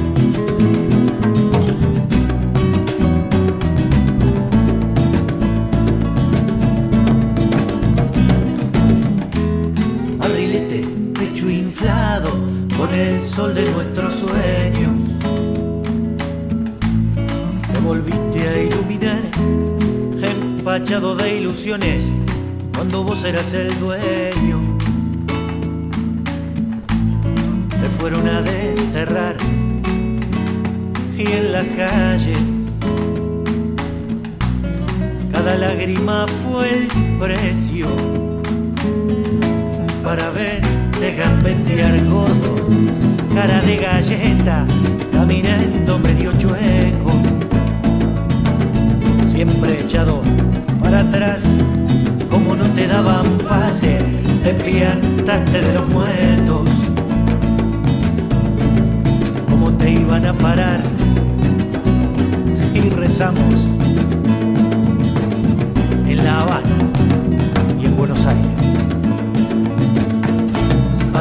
Sol de nuestros sueños. Te volviste a iluminar, empachado de ilusiones, cuando vos eras el dueño. Te fueron a desterrar y en las calles cada lágrima fue el precio para verte gambetear gordo, cara de galleta, caminando medio chueco, siempre echado para atrás, como no te daban pase, te piantaste de los muertos, como te iban a parar y rezamos en La Habana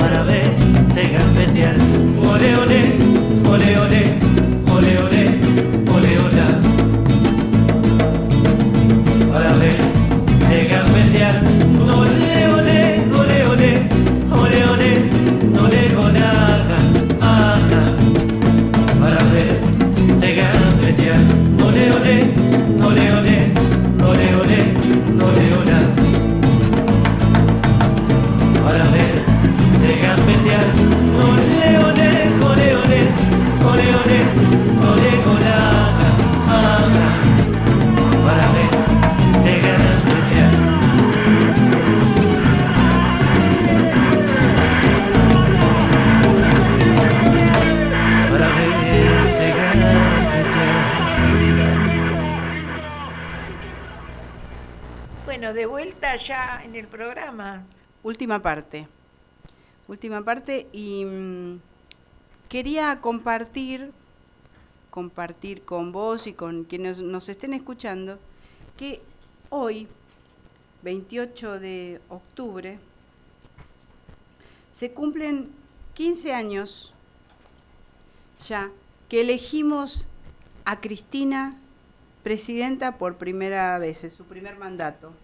para verte gambetear. Ole, ole, ole, ole, ole, ole, ole, ole. Para verte gambetear. Última parte. Última parte y mm, quería compartir, compartir con vos y con quienes nos estén escuchando, que hoy, 28 de octubre, se cumplen 15 años ya que elegimos a Cristina presidenta por primera vez, en su primer mandato.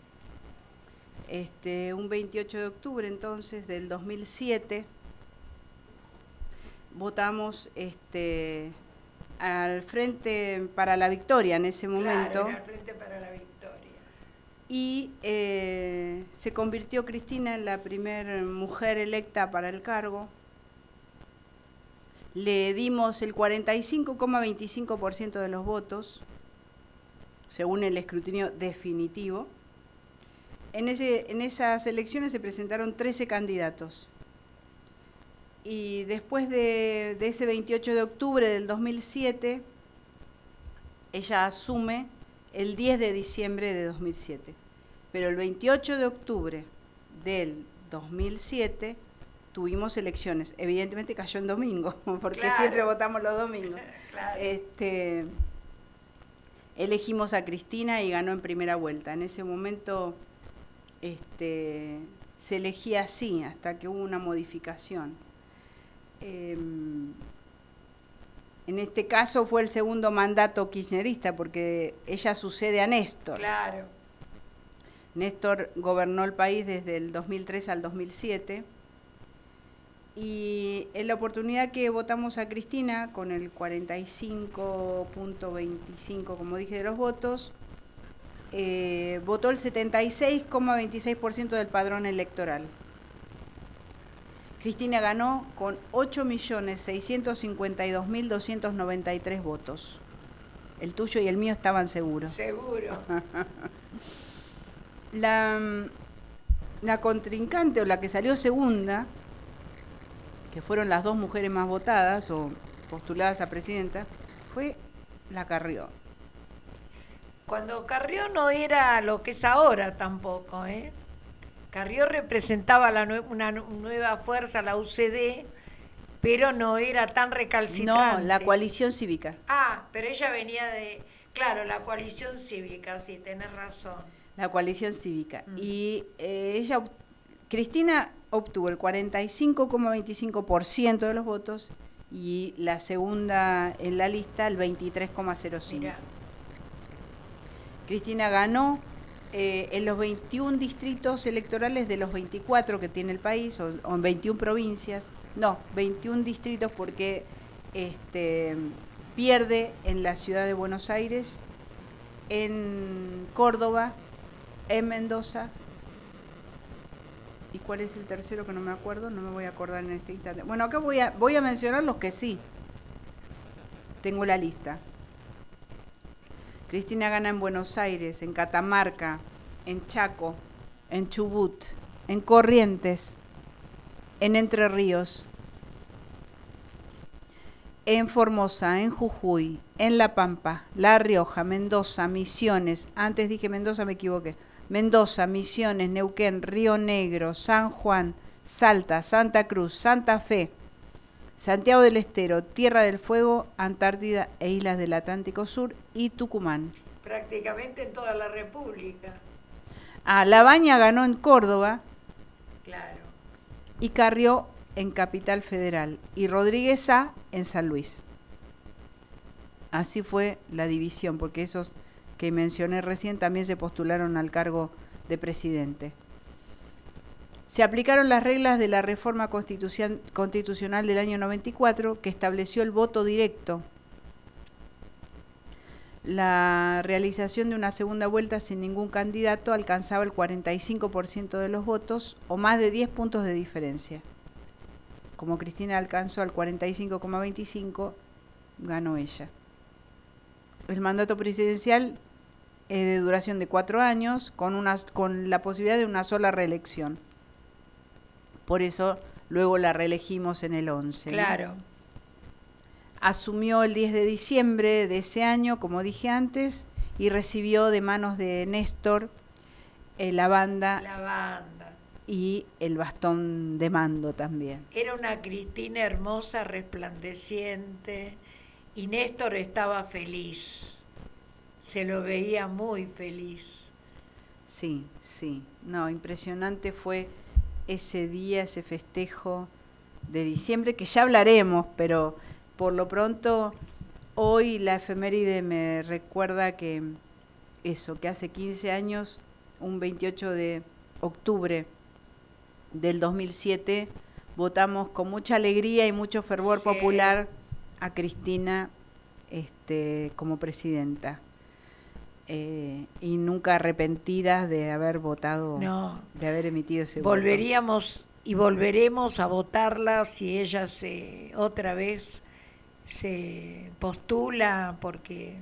Este, un 28 de octubre entonces del 2007 votamos este, al Frente para la Victoria en ese momento Claro, era el Frente para la Victoria. y eh, se convirtió Cristina en la primera mujer electa para el cargo. Le dimos el 45,25% de los votos, según el escrutinio definitivo. En, ese, en esas elecciones se presentaron 13 candidatos. Y después de, de ese 28 de octubre del 2007, ella asume el 10 de diciembre de 2007. Pero el 28 de octubre del 2007 tuvimos elecciones. Evidentemente cayó en domingo, porque Claro. siempre votamos los domingos. Claro. Este, elegimos a Cristina y ganó en primera vuelta. En ese momento este, se elegía así, hasta que hubo una modificación. Em, en este caso fue el segundo mandato kirchnerista, porque ella sucede a Néstor. Claro. Néstor gobernó el país desde el 2003 al 2007 y en la oportunidad que votamos a Cristina con el 45.25, como dije, de los votos, eh, votó el 76,26% del padrón electoral. Cristina ganó con 8.652.293 votos. El tuyo y el mío estaban seguros. Seguro. La, la contrincante o la que salió segunda, que fueron las dos mujeres más votadas o postuladas a presidenta, fue la Carrió. Cuando Carrió no era lo que es ahora tampoco, ¿eh? Carrió representaba la nue- una nu- nueva fuerza, la UCD, pero no era tan No, recalcitrante. la coalición cívica. Ah, pero ella venía de, claro, la coalición cívica, sí, tenés razón. La coalición cívica. Mm. Y eh, ella, Cristina obtuvo el 45,25% de los votos y la segunda en la lista el 23,05%. Cristina ganó eh, en los 21 distritos electorales de los 24 que tiene el país, o, o en 21 provincias. No, 21 distritos porque este, pierde en la ciudad de Buenos Aires, en Córdoba, en Mendoza. ¿Y cuál es el tercero que no me acuerdo? No me voy a acordar en este instante. Bueno, acá voy a, voy a mencionar los que sí. Tengo la lista. Cristina gana en Buenos Aires, en Catamarca, en Chaco, en Chubut, en Corrientes, en Entre Ríos, en Formosa, en Jujuy, en La Pampa, La Rioja, Mendoza, Misiones, antes dije Mendoza, me equivoqué, Mendoza, Misiones, Neuquén, Río Negro, San Juan, Salta, Santa Cruz, Santa Fe, Santiago del Estero, Tierra del Fuego, Antártida e Islas del Atlántico Sur y Tucumán. Prácticamente en toda la República. Ah, La Baña ganó en Córdoba. Claro. Y Carrió en Capital Federal. Y Rodríguez A en San Luis. Así fue la división, porque esos que mencioné recién también se postularon al cargo de presidente. Se aplicaron las reglas de la reforma constitucional del año 94 que estableció el voto directo. La realización de una segunda vuelta sin ningún candidato alcanzaba el 45% de los votos o más de 10 puntos de diferencia. Como Cristina alcanzó al 45,25, ganó ella. El mandato presidencial es de duración de cuatro años con, con la posibilidad de una sola reelección. Por eso luego la reelegimos en el 11. Claro. Asumió el 10 de diciembre de ese año, como dije antes, y recibió de manos de Néstor eh, la banda. La banda. Y el bastón de mando también. Era una Cristina hermosa, resplandeciente, y Néstor estaba feliz. Se lo veía muy feliz. Sí, sí. No, impresionante fue ese día, ese festejo de diciembre, que ya hablaremos, pero por lo pronto hoy la efeméride me recuerda que eso, que hace 15 años, un 28 de octubre del 2007, votamos con mucha alegría y mucho fervor popular a Cristina este, como presidenta. Eh, y nunca arrepentidas de haber votado, de haber emitido ese Volveríamos y volveremos a votarla si ella se otra vez se postula, porque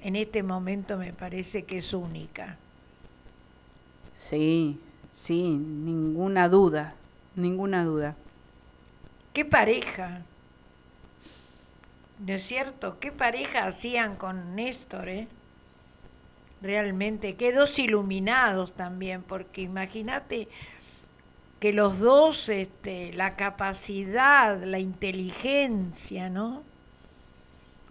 en este momento me parece que es única. Sí, sí, ninguna duda, ninguna duda. ¿Qué pareja? ¿No es cierto? ¿Qué pareja hacían con Néstor, eh? Realmente, qué dos iluminados también, porque imagínate que los dos, este, la capacidad, la inteligencia, ¿no?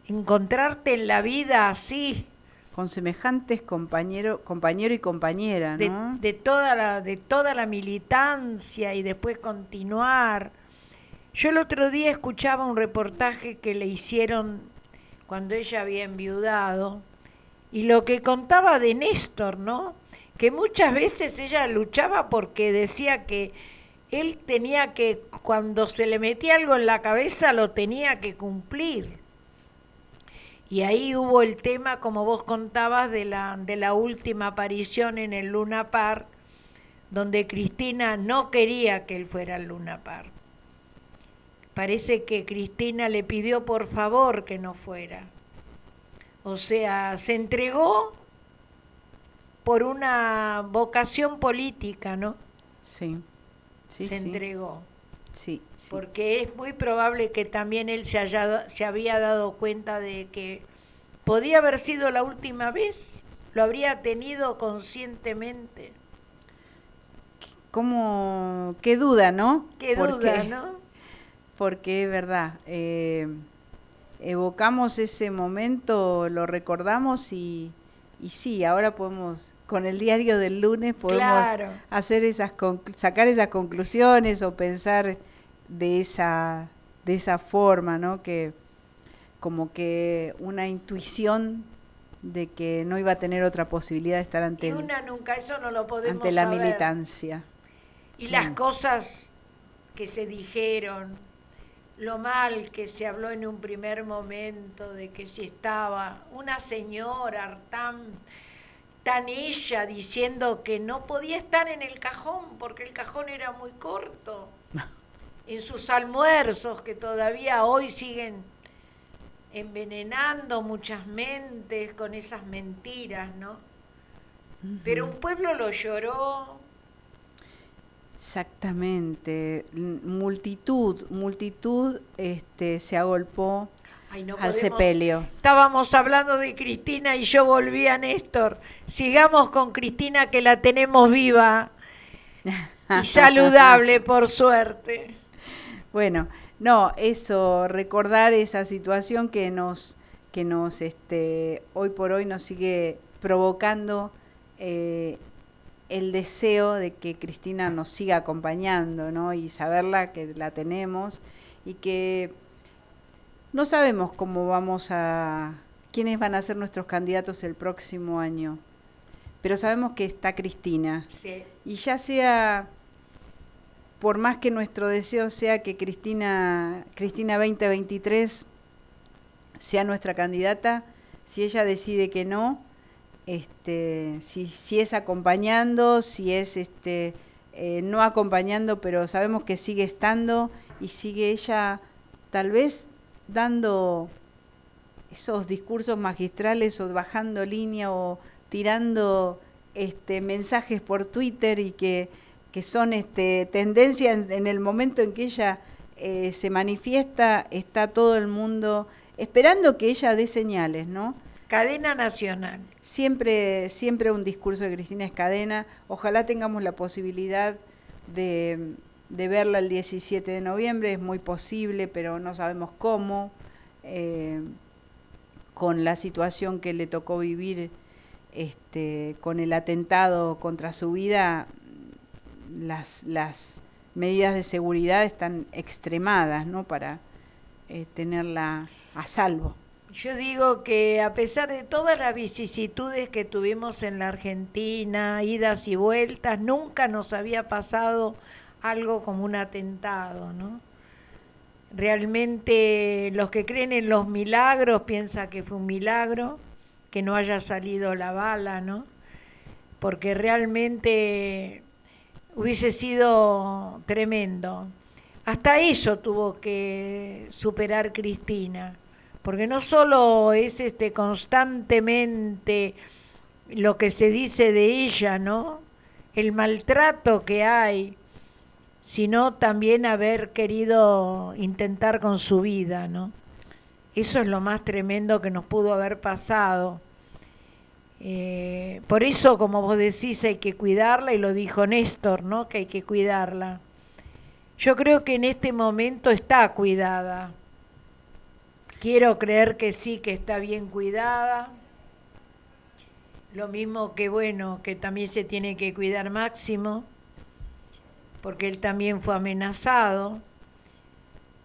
Encontrarte en la vida así. Con semejantes compañero, compañero y compañera, ¿no? De, toda la, de toda la militancia y después continuar. Yo el otro día escuchaba un reportaje que le hicieron cuando ella había enviudado, y lo que contaba de Néstor, ¿no? Que muchas veces ella luchaba porque decía que él tenía que, cuando se le metía algo en la cabeza, lo tenía que cumplir. Y ahí hubo el tema, como vos contabas, de la, de la última aparición en el Luna Park, donde Cristina no quería que él fuera al Luna Park. Parece que Cristina le pidió por favor que no fuera. O sea, se entregó por una vocación política, ¿no? Sí, sí se entregó. Sí, Porque es muy probable que también él se, haya, se había dado cuenta de que podría haber sido la última vez, lo habría tenido conscientemente. ¿Cómo? Qué duda, ¿no? Qué duda, ¿no? Porque es verdad. Eh, evocamos ese momento, lo recordamos y, y sí, ahora podemos, con el diario del lunes, podemos hacer esas sacar esas conclusiones o pensar de esa, de esa forma, ¿no? Que como que una intuición de que no iba a tener otra posibilidad de estar ante, nunca, eso no lo podemos ante la militancia. Y las mm. cosas que se dijeron, lo mal que se habló en un primer momento de que si estaba una señora tan, tan ella diciendo que no podía estar en el cajón porque el cajón era muy corto, en sus almuerzos que todavía hoy siguen envenenando muchas mentes con esas mentiras, ¿no? Pero un pueblo lo lloró. Exactamente, multitud, multitud este, se agolpó al sepelio. Estábamos hablando de Cristina y yo volví a Néstor. Sigamos con Cristina que la tenemos viva y saludable, por suerte. Bueno, no, eso, recordar esa situación que nos, que nos, este, hoy por hoy nos sigue provocando eh, el deseo de que Cristina nos siga acompañando, ¿no? Y saberla que la tenemos y que no sabemos cómo vamos a, quiénes van a ser nuestros candidatos el próximo año, pero sabemos que está Cristina. Y ya sea, por más que nuestro deseo sea que Cristina, Cristina 2023 sea nuestra candidata, si ella decide que no, este, si, si es acompañando, si es este, eh, no acompañando, pero sabemos que sigue estando y sigue ella tal vez dando esos discursos magistrales o bajando línea o tirando este, mensajes por Twitter y que, que son este, tendencia en, el momento en que ella eh, se manifiesta, está todo el mundo esperando que ella dé señales, ¿no? Cadena nacional. Siempre, siempre un discurso de Cristina es cadena. Ojalá tengamos la posibilidad de, de verla el 17 de noviembre, es muy posible, pero no sabemos cómo. Eh, con la situación que le tocó vivir este, con el atentado contra su vida, las, las medidas de seguridad están extremadas ¿no? para eh, tenerla a salvo. Yo digo que a pesar de todas las vicisitudes que tuvimos en la Argentina, idas y vueltas, nunca nos había pasado algo como un atentado, ¿no? Realmente los que creen en los milagros piensan que fue un milagro, que no haya salido la bala, ¿no? Porque realmente hubiese sido tremendo. Hasta eso tuvo que superar Cristina, porque no solo es este constantemente lo que se dice de ella, ¿no? El maltrato que hay, sino también haber querido intentar con su vida, ¿no? Eso es lo más tremendo que nos pudo haber pasado. Eh, por eso, como vos decís, hay que cuidarla, y lo dijo Néstor, ¿no? Que hay que cuidarla. Yo creo que en este momento está cuidada. Quiero creer que sí, que está bien cuidada. Lo mismo que, bueno, que también se tiene que cuidar Máximo porque él también fue amenazado.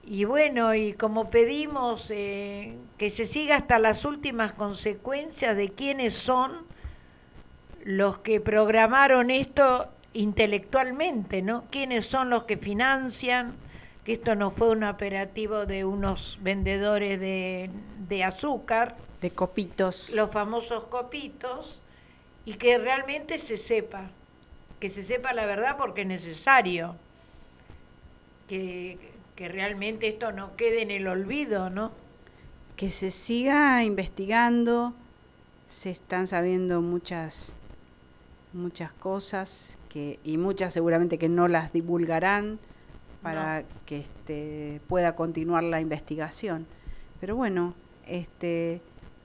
Y bueno, y como pedimos eh, que se siga hasta las últimas consecuencias de quiénes son los que programaron esto intelectualmente, ¿no? ¿Quiénes son los que financian? Que esto no fue un operativo de unos vendedores de, de azúcar. De copitos. Los famosos copitos. Y que realmente se sepa que se sepa la verdad porque es necesario que, realmente esto no quede en el olvido, ¿no? Que se siga investigando, se están sabiendo muchas muchas cosas que y muchas seguramente que no las divulgarán para que este, pueda continuar la investigación. Pero bueno, este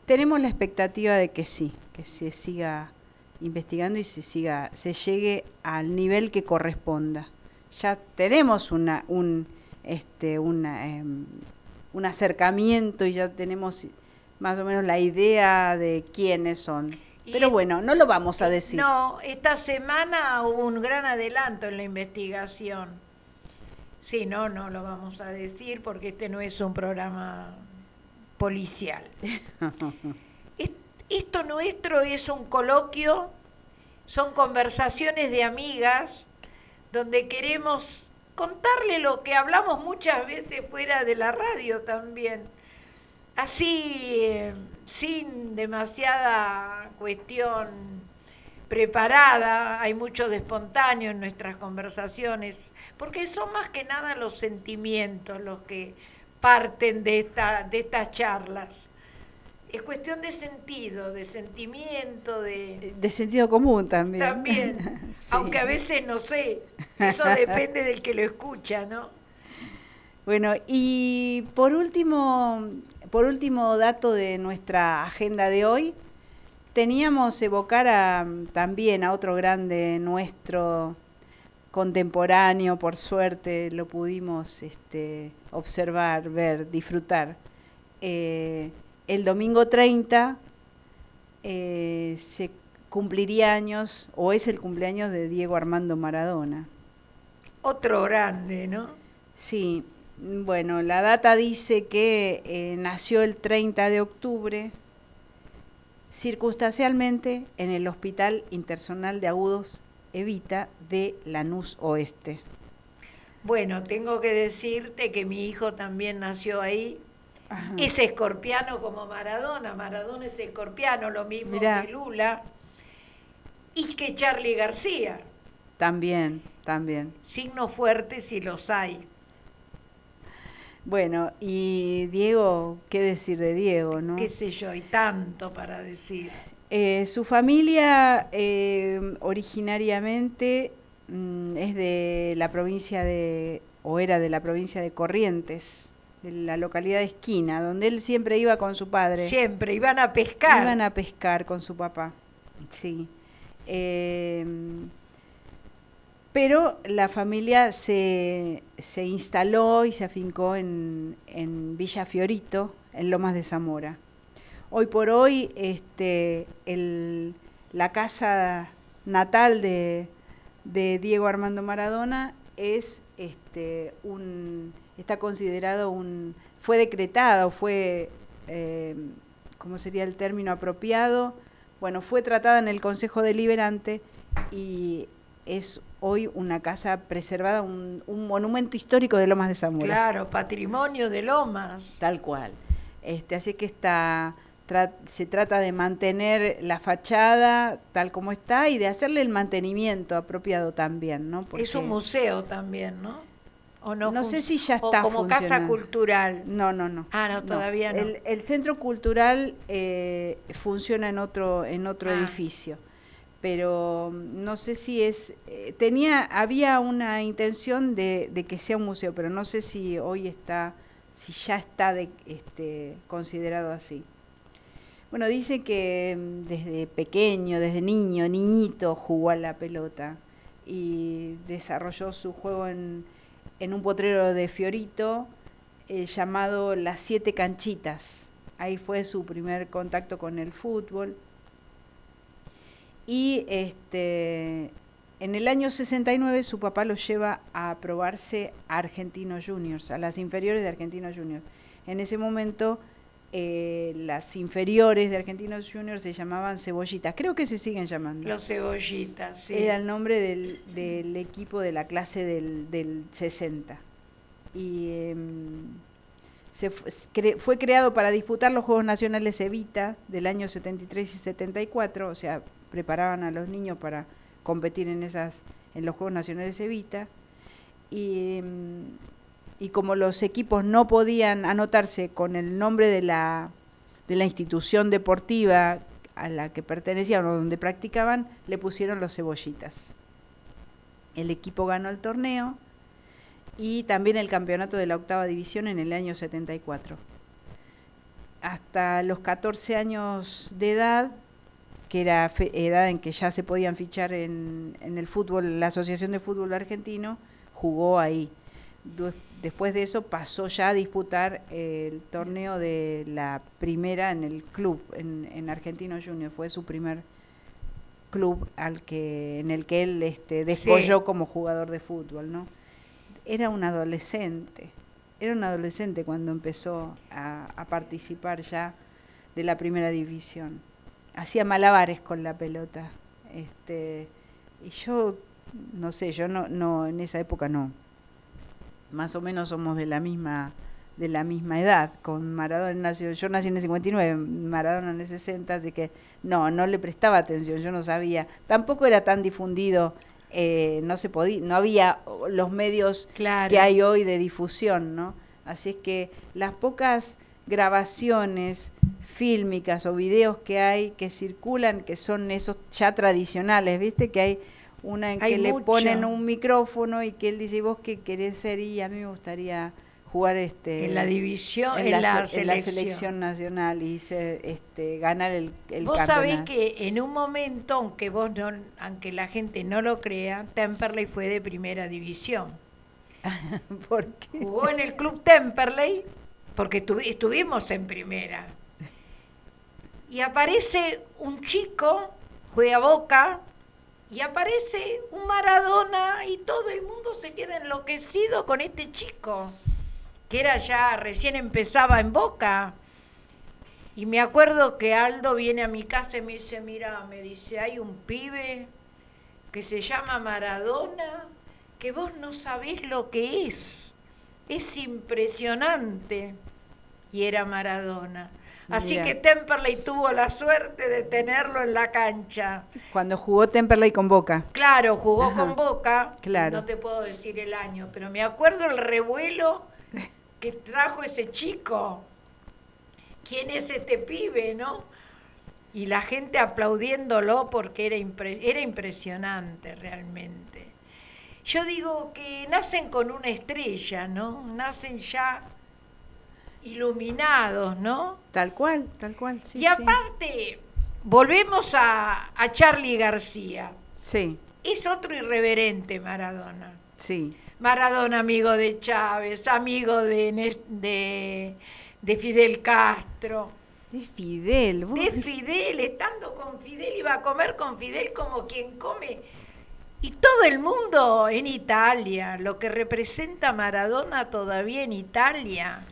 tenemos la expectativa de que sí, que se siga investigando y se siga, se llegue al nivel que corresponda. Ya tenemos una, un, este, una, em, un acercamiento y ya tenemos más o menos la idea de quiénes son. Pero bueno, no lo vamos a decir. No, esta semana hubo un gran adelanto en la investigación. Sí, no, no lo vamos a decir porque este no es un programa policial. Esto nuestro es un coloquio, son conversaciones de amigas donde queremos contarle lo que hablamos muchas veces fuera de la radio también. Así, eh, sin demasiada cuestión preparada, hay mucho de espontáneo en nuestras conversaciones, porque son más que nada los sentimientos los que parten de, esta, de estas charlas. Es cuestión de sentido, de sentimiento, de... De sentido común también. También, aunque a veces no sé, eso depende del que lo escucha, ¿no? Bueno, y por último, por último dato de nuestra agenda de hoy, teníamos evocar a, también a otro grande nuestro contemporáneo, por suerte lo pudimos este, observar, ver, disfrutar. Eh, el domingo 30 eh, se cumpliría años, o es el cumpleaños de Diego Armando Maradona. Otro grande, ¿no? Sí, bueno, la data dice que eh, nació el 30 de octubre, circunstancialmente en el Hospital Intersonal de Agudos Evita de Lanús Oeste. Bueno, tengo que decirte que mi hijo también nació ahí, es escorpiano como Maradona. Maradona es escorpiano, lo mismo que Lula. Y que Charlie García. También, también. Signos fuertes si los hay. Bueno, y Diego, ¿qué decir de Diego, no? Qué sé yo, hay tanto para decir. Eh, su familia eh, originariamente mm, es de la provincia de, o era de la provincia de Corrientes de la localidad de Esquina, donde él siempre iba con su padre. Siempre, iban a pescar. Iban a pescar con su papá, sí. Em, pero la familia se, se, instaló y se afincó en, en, Villa Fiorito, en Lomas de Zamora. Hoy por hoy, este, el, la casa natal de, de Diego Armando Maradona es este, un está considerado un, fue decretado, fue, eh, ¿cómo sería el término apropiado? Bueno, fue tratada en el Consejo Deliberante y es hoy una casa preservada, un, monumento histórico de Lomas de Zamora. Claro, patrimonio de Lomas. Tal cual. Este, así que está, se trata de mantener la fachada tal como está y de hacerle el mantenimiento apropiado también, ¿no? es un museo también, ¿no? no, sé si ya está como casa cultural. No, no, no. Ah, no, todavía no. El, centro cultural eh, funciona en otro, en otro ah. edificio, pero mm, no sé si es. Eh, tenía, había una intención de, que sea un museo, pero no sé si hoy está, si ya está este, considerado así. Bueno, dice que mm, desde pequeño, desde niño, niñito, jugó a la pelota y desarrolló su juego en en un potrero de Fiorito eh, llamado Las Siete Canchitas. Ahí fue su primer contacto con el fútbol. Y este, en el año 69 su papá lo lleva a probarse a Argentinos Juniors, a las inferiores de Argentinos Juniors. En ese momento eh, las inferiores de Argentinos Juniors se llamaban Cebollitas. Creo que se siguen llamando. Los Cebollitas, sí. Era el nombre del, equipo de la clase del, 60. Y em, se fue creado para disputar los Juegos Nacionales Evita del año 73 y 74, o sea, preparaban a los niños para competir en esas en los Juegos Nacionales Evita. Y em, y como los equipos no podían anotarse con el nombre de la, de la institución deportiva a la que pertenecían o donde practicaban, le pusieron los cebollitas. El equipo ganó el torneo y también el campeonato de la octava división en el año 74. Hasta los 14 años de edad, que era edad en que ya se podían fichar en, en el fútbol, la Asociación de Fútbol Argentino, jugó ahí Después de eso pasó ya a disputar el torneo de la primera en el club, en, en Argentino Junior. Fue su primer club al que, en el que él este, descolló como jugador de fútbol, ¿no? Era un adolescente, era un adolescente cuando empezó a, a participar ya de la primera división. Hacía malabares con la pelota. Este, y yo, no sé, yo no, no, en esa época no, más o menos somos de la misma de la misma edad, con Maradona nació, yo nací en el 59, Maradona en el 60, así que no, no le prestaba atención, yo no sabía, tampoco era tan difundido, eh, no se podía, no había los medios que hay hoy de difusión, ¿no? Así es que las pocas grabaciones fílmicas o videos que hay que circulan, que son esos ya tradicionales, ¿viste? Que hay una en que le ponen un micrófono y que él dice, ¿vos qué querés ser? Y a mí me gustaría jugar este en la división en, la, selección. nacional y este ganar el, el vos sabés que en un momento aunque vos no aunque la gente no lo crea Temperley fue de primera división ¿Por jugó en el club Temperley porque estuvimos en primera y aparece un chico juega Boca y aparece un Maradona y todo el mundo se queda enloquecido con este chico que era ya, recién empezaba en Boca. Y me acuerdo que Aldo viene a mi casa y me dice, mira, me dice, hay un pibe que se llama Maradona, que vos no sabés lo que es. Es impresionante. Y era Maradona. Así que Temperley tuvo la suerte de tenerlo en la cancha. Cuando jugó Temperley con Boca. Claro, jugó con Boca. Claro. No te puedo decir el año, pero me acuerdo el revuelo que trajo ese chico? ¿Quién es este pibe, no? Y la gente aplaudiéndolo porque era, era impresionante realmente. Yo digo que nacen con una estrella, ¿no? Nacen ya iluminados, ¿no? Tal cual, tal cual, sí. Y aparte, volvemos a, a Charlie García. Sí. Es otro irreverente Maradona. Sí. Maradona amigo de Chávez, amigo de, de, Fidel Castro. De Fidel, De Fidel, estando con Fidel, iba a comer con Fidel como quien come. Y todo el mundo en Italia, lo que representa Maradona todavía en Italia.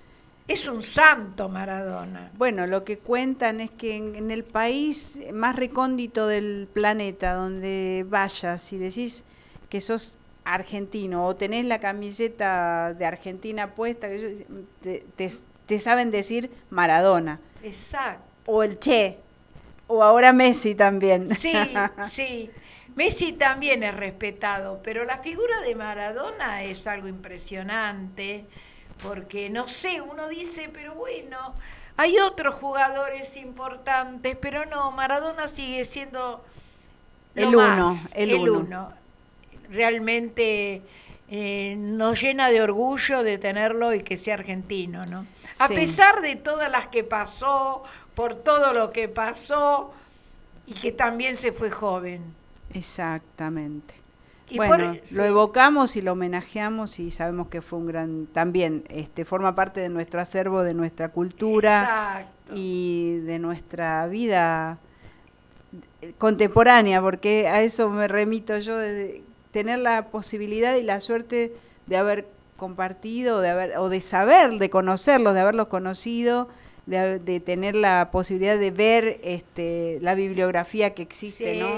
Es un santo Maradona. Bueno, lo que cuentan es que en, en el país más recóndito del planeta, donde vayas y decís que sos argentino o tenés la camiseta de Argentina puesta, que te, saben decir Maradona. Exacto. O el Che, o ahora Messi también. Sí, sí. Messi también es respetado, pero la figura de Maradona es algo impresionante, porque no sé, uno dice, pero bueno, hay otros jugadores importantes, pero no, Maradona sigue siendo el uno, el, uno realmente eh, nos llena de orgullo de tenerlo y que sea argentino, ¿no? A pesar de todas las que pasó, por todo lo que pasó y que también se fue joven. Exactamente. Bueno, lo evocamos y lo homenajeamos y sabemos que fue un gran, también este, forma parte de nuestro acervo, de nuestra cultura y de nuestra vida contemporánea, porque a eso me remito yo desde tener la posibilidad y la suerte de haber compartido, de haber, o de saber, de conocerlos, de haberlos conocido, de, tener la posibilidad de ver este, la bibliografía que existe, ¿no?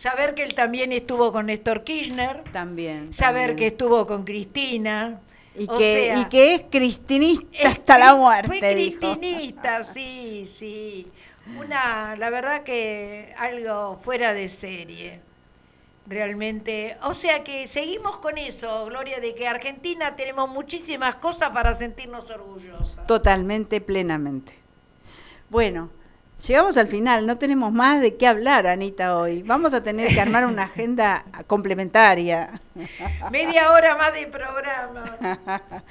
Saber que él también estuvo con Néstor Kirchner. También. Saber que estuvo con Cristina. Y, que, y que es cristinista hasta la muerte. Fue cristinista, sí, sí. Una, la verdad que algo fuera de serie realmente. O sea que seguimos con eso, Gloria, de que Argentina tenemos muchísimas cosas para sentirnos orgullosos. Totalmente, plenamente. Bueno, llegamos al final, no tenemos más de qué hablar, Anita, hoy. Vamos a tener que armar una agenda complementaria. Media hora más de programa.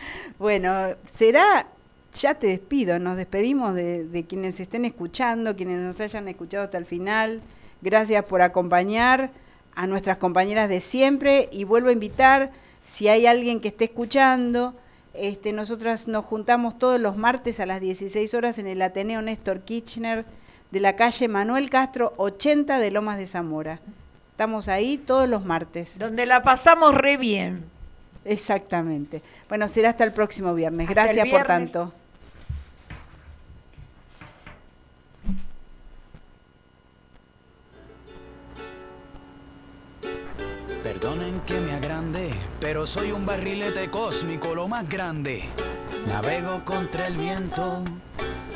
bueno, será ya te despido, nos despedimos de, de, quienes estén escuchando, quienes nos hayan escuchado hasta el final. Gracias por acompañar a nuestras compañeras de siempre y vuelvo a invitar, si hay alguien que esté escuchando, este, nosotras nos juntamos todos los martes a las 16 horas en el Ateneo Néstor Kirchner de la calle Manuel Castro 80 de Lomas de Zamora. Estamos ahí todos los martes. Donde la pasamos re bien. Exactamente. Bueno, será hasta el próximo viernes. Gracias por tanto. Perdonen que me pero soy un barrilete cósmico, lo más grande. Navego contra el viento,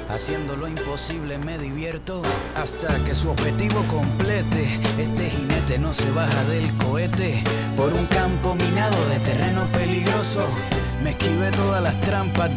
haciendo lo imposible me divierto hasta que su objetivo complete. Este jinete no se baja del cohete por un campo minado de terreno peligroso Me esquivé todas las trampas de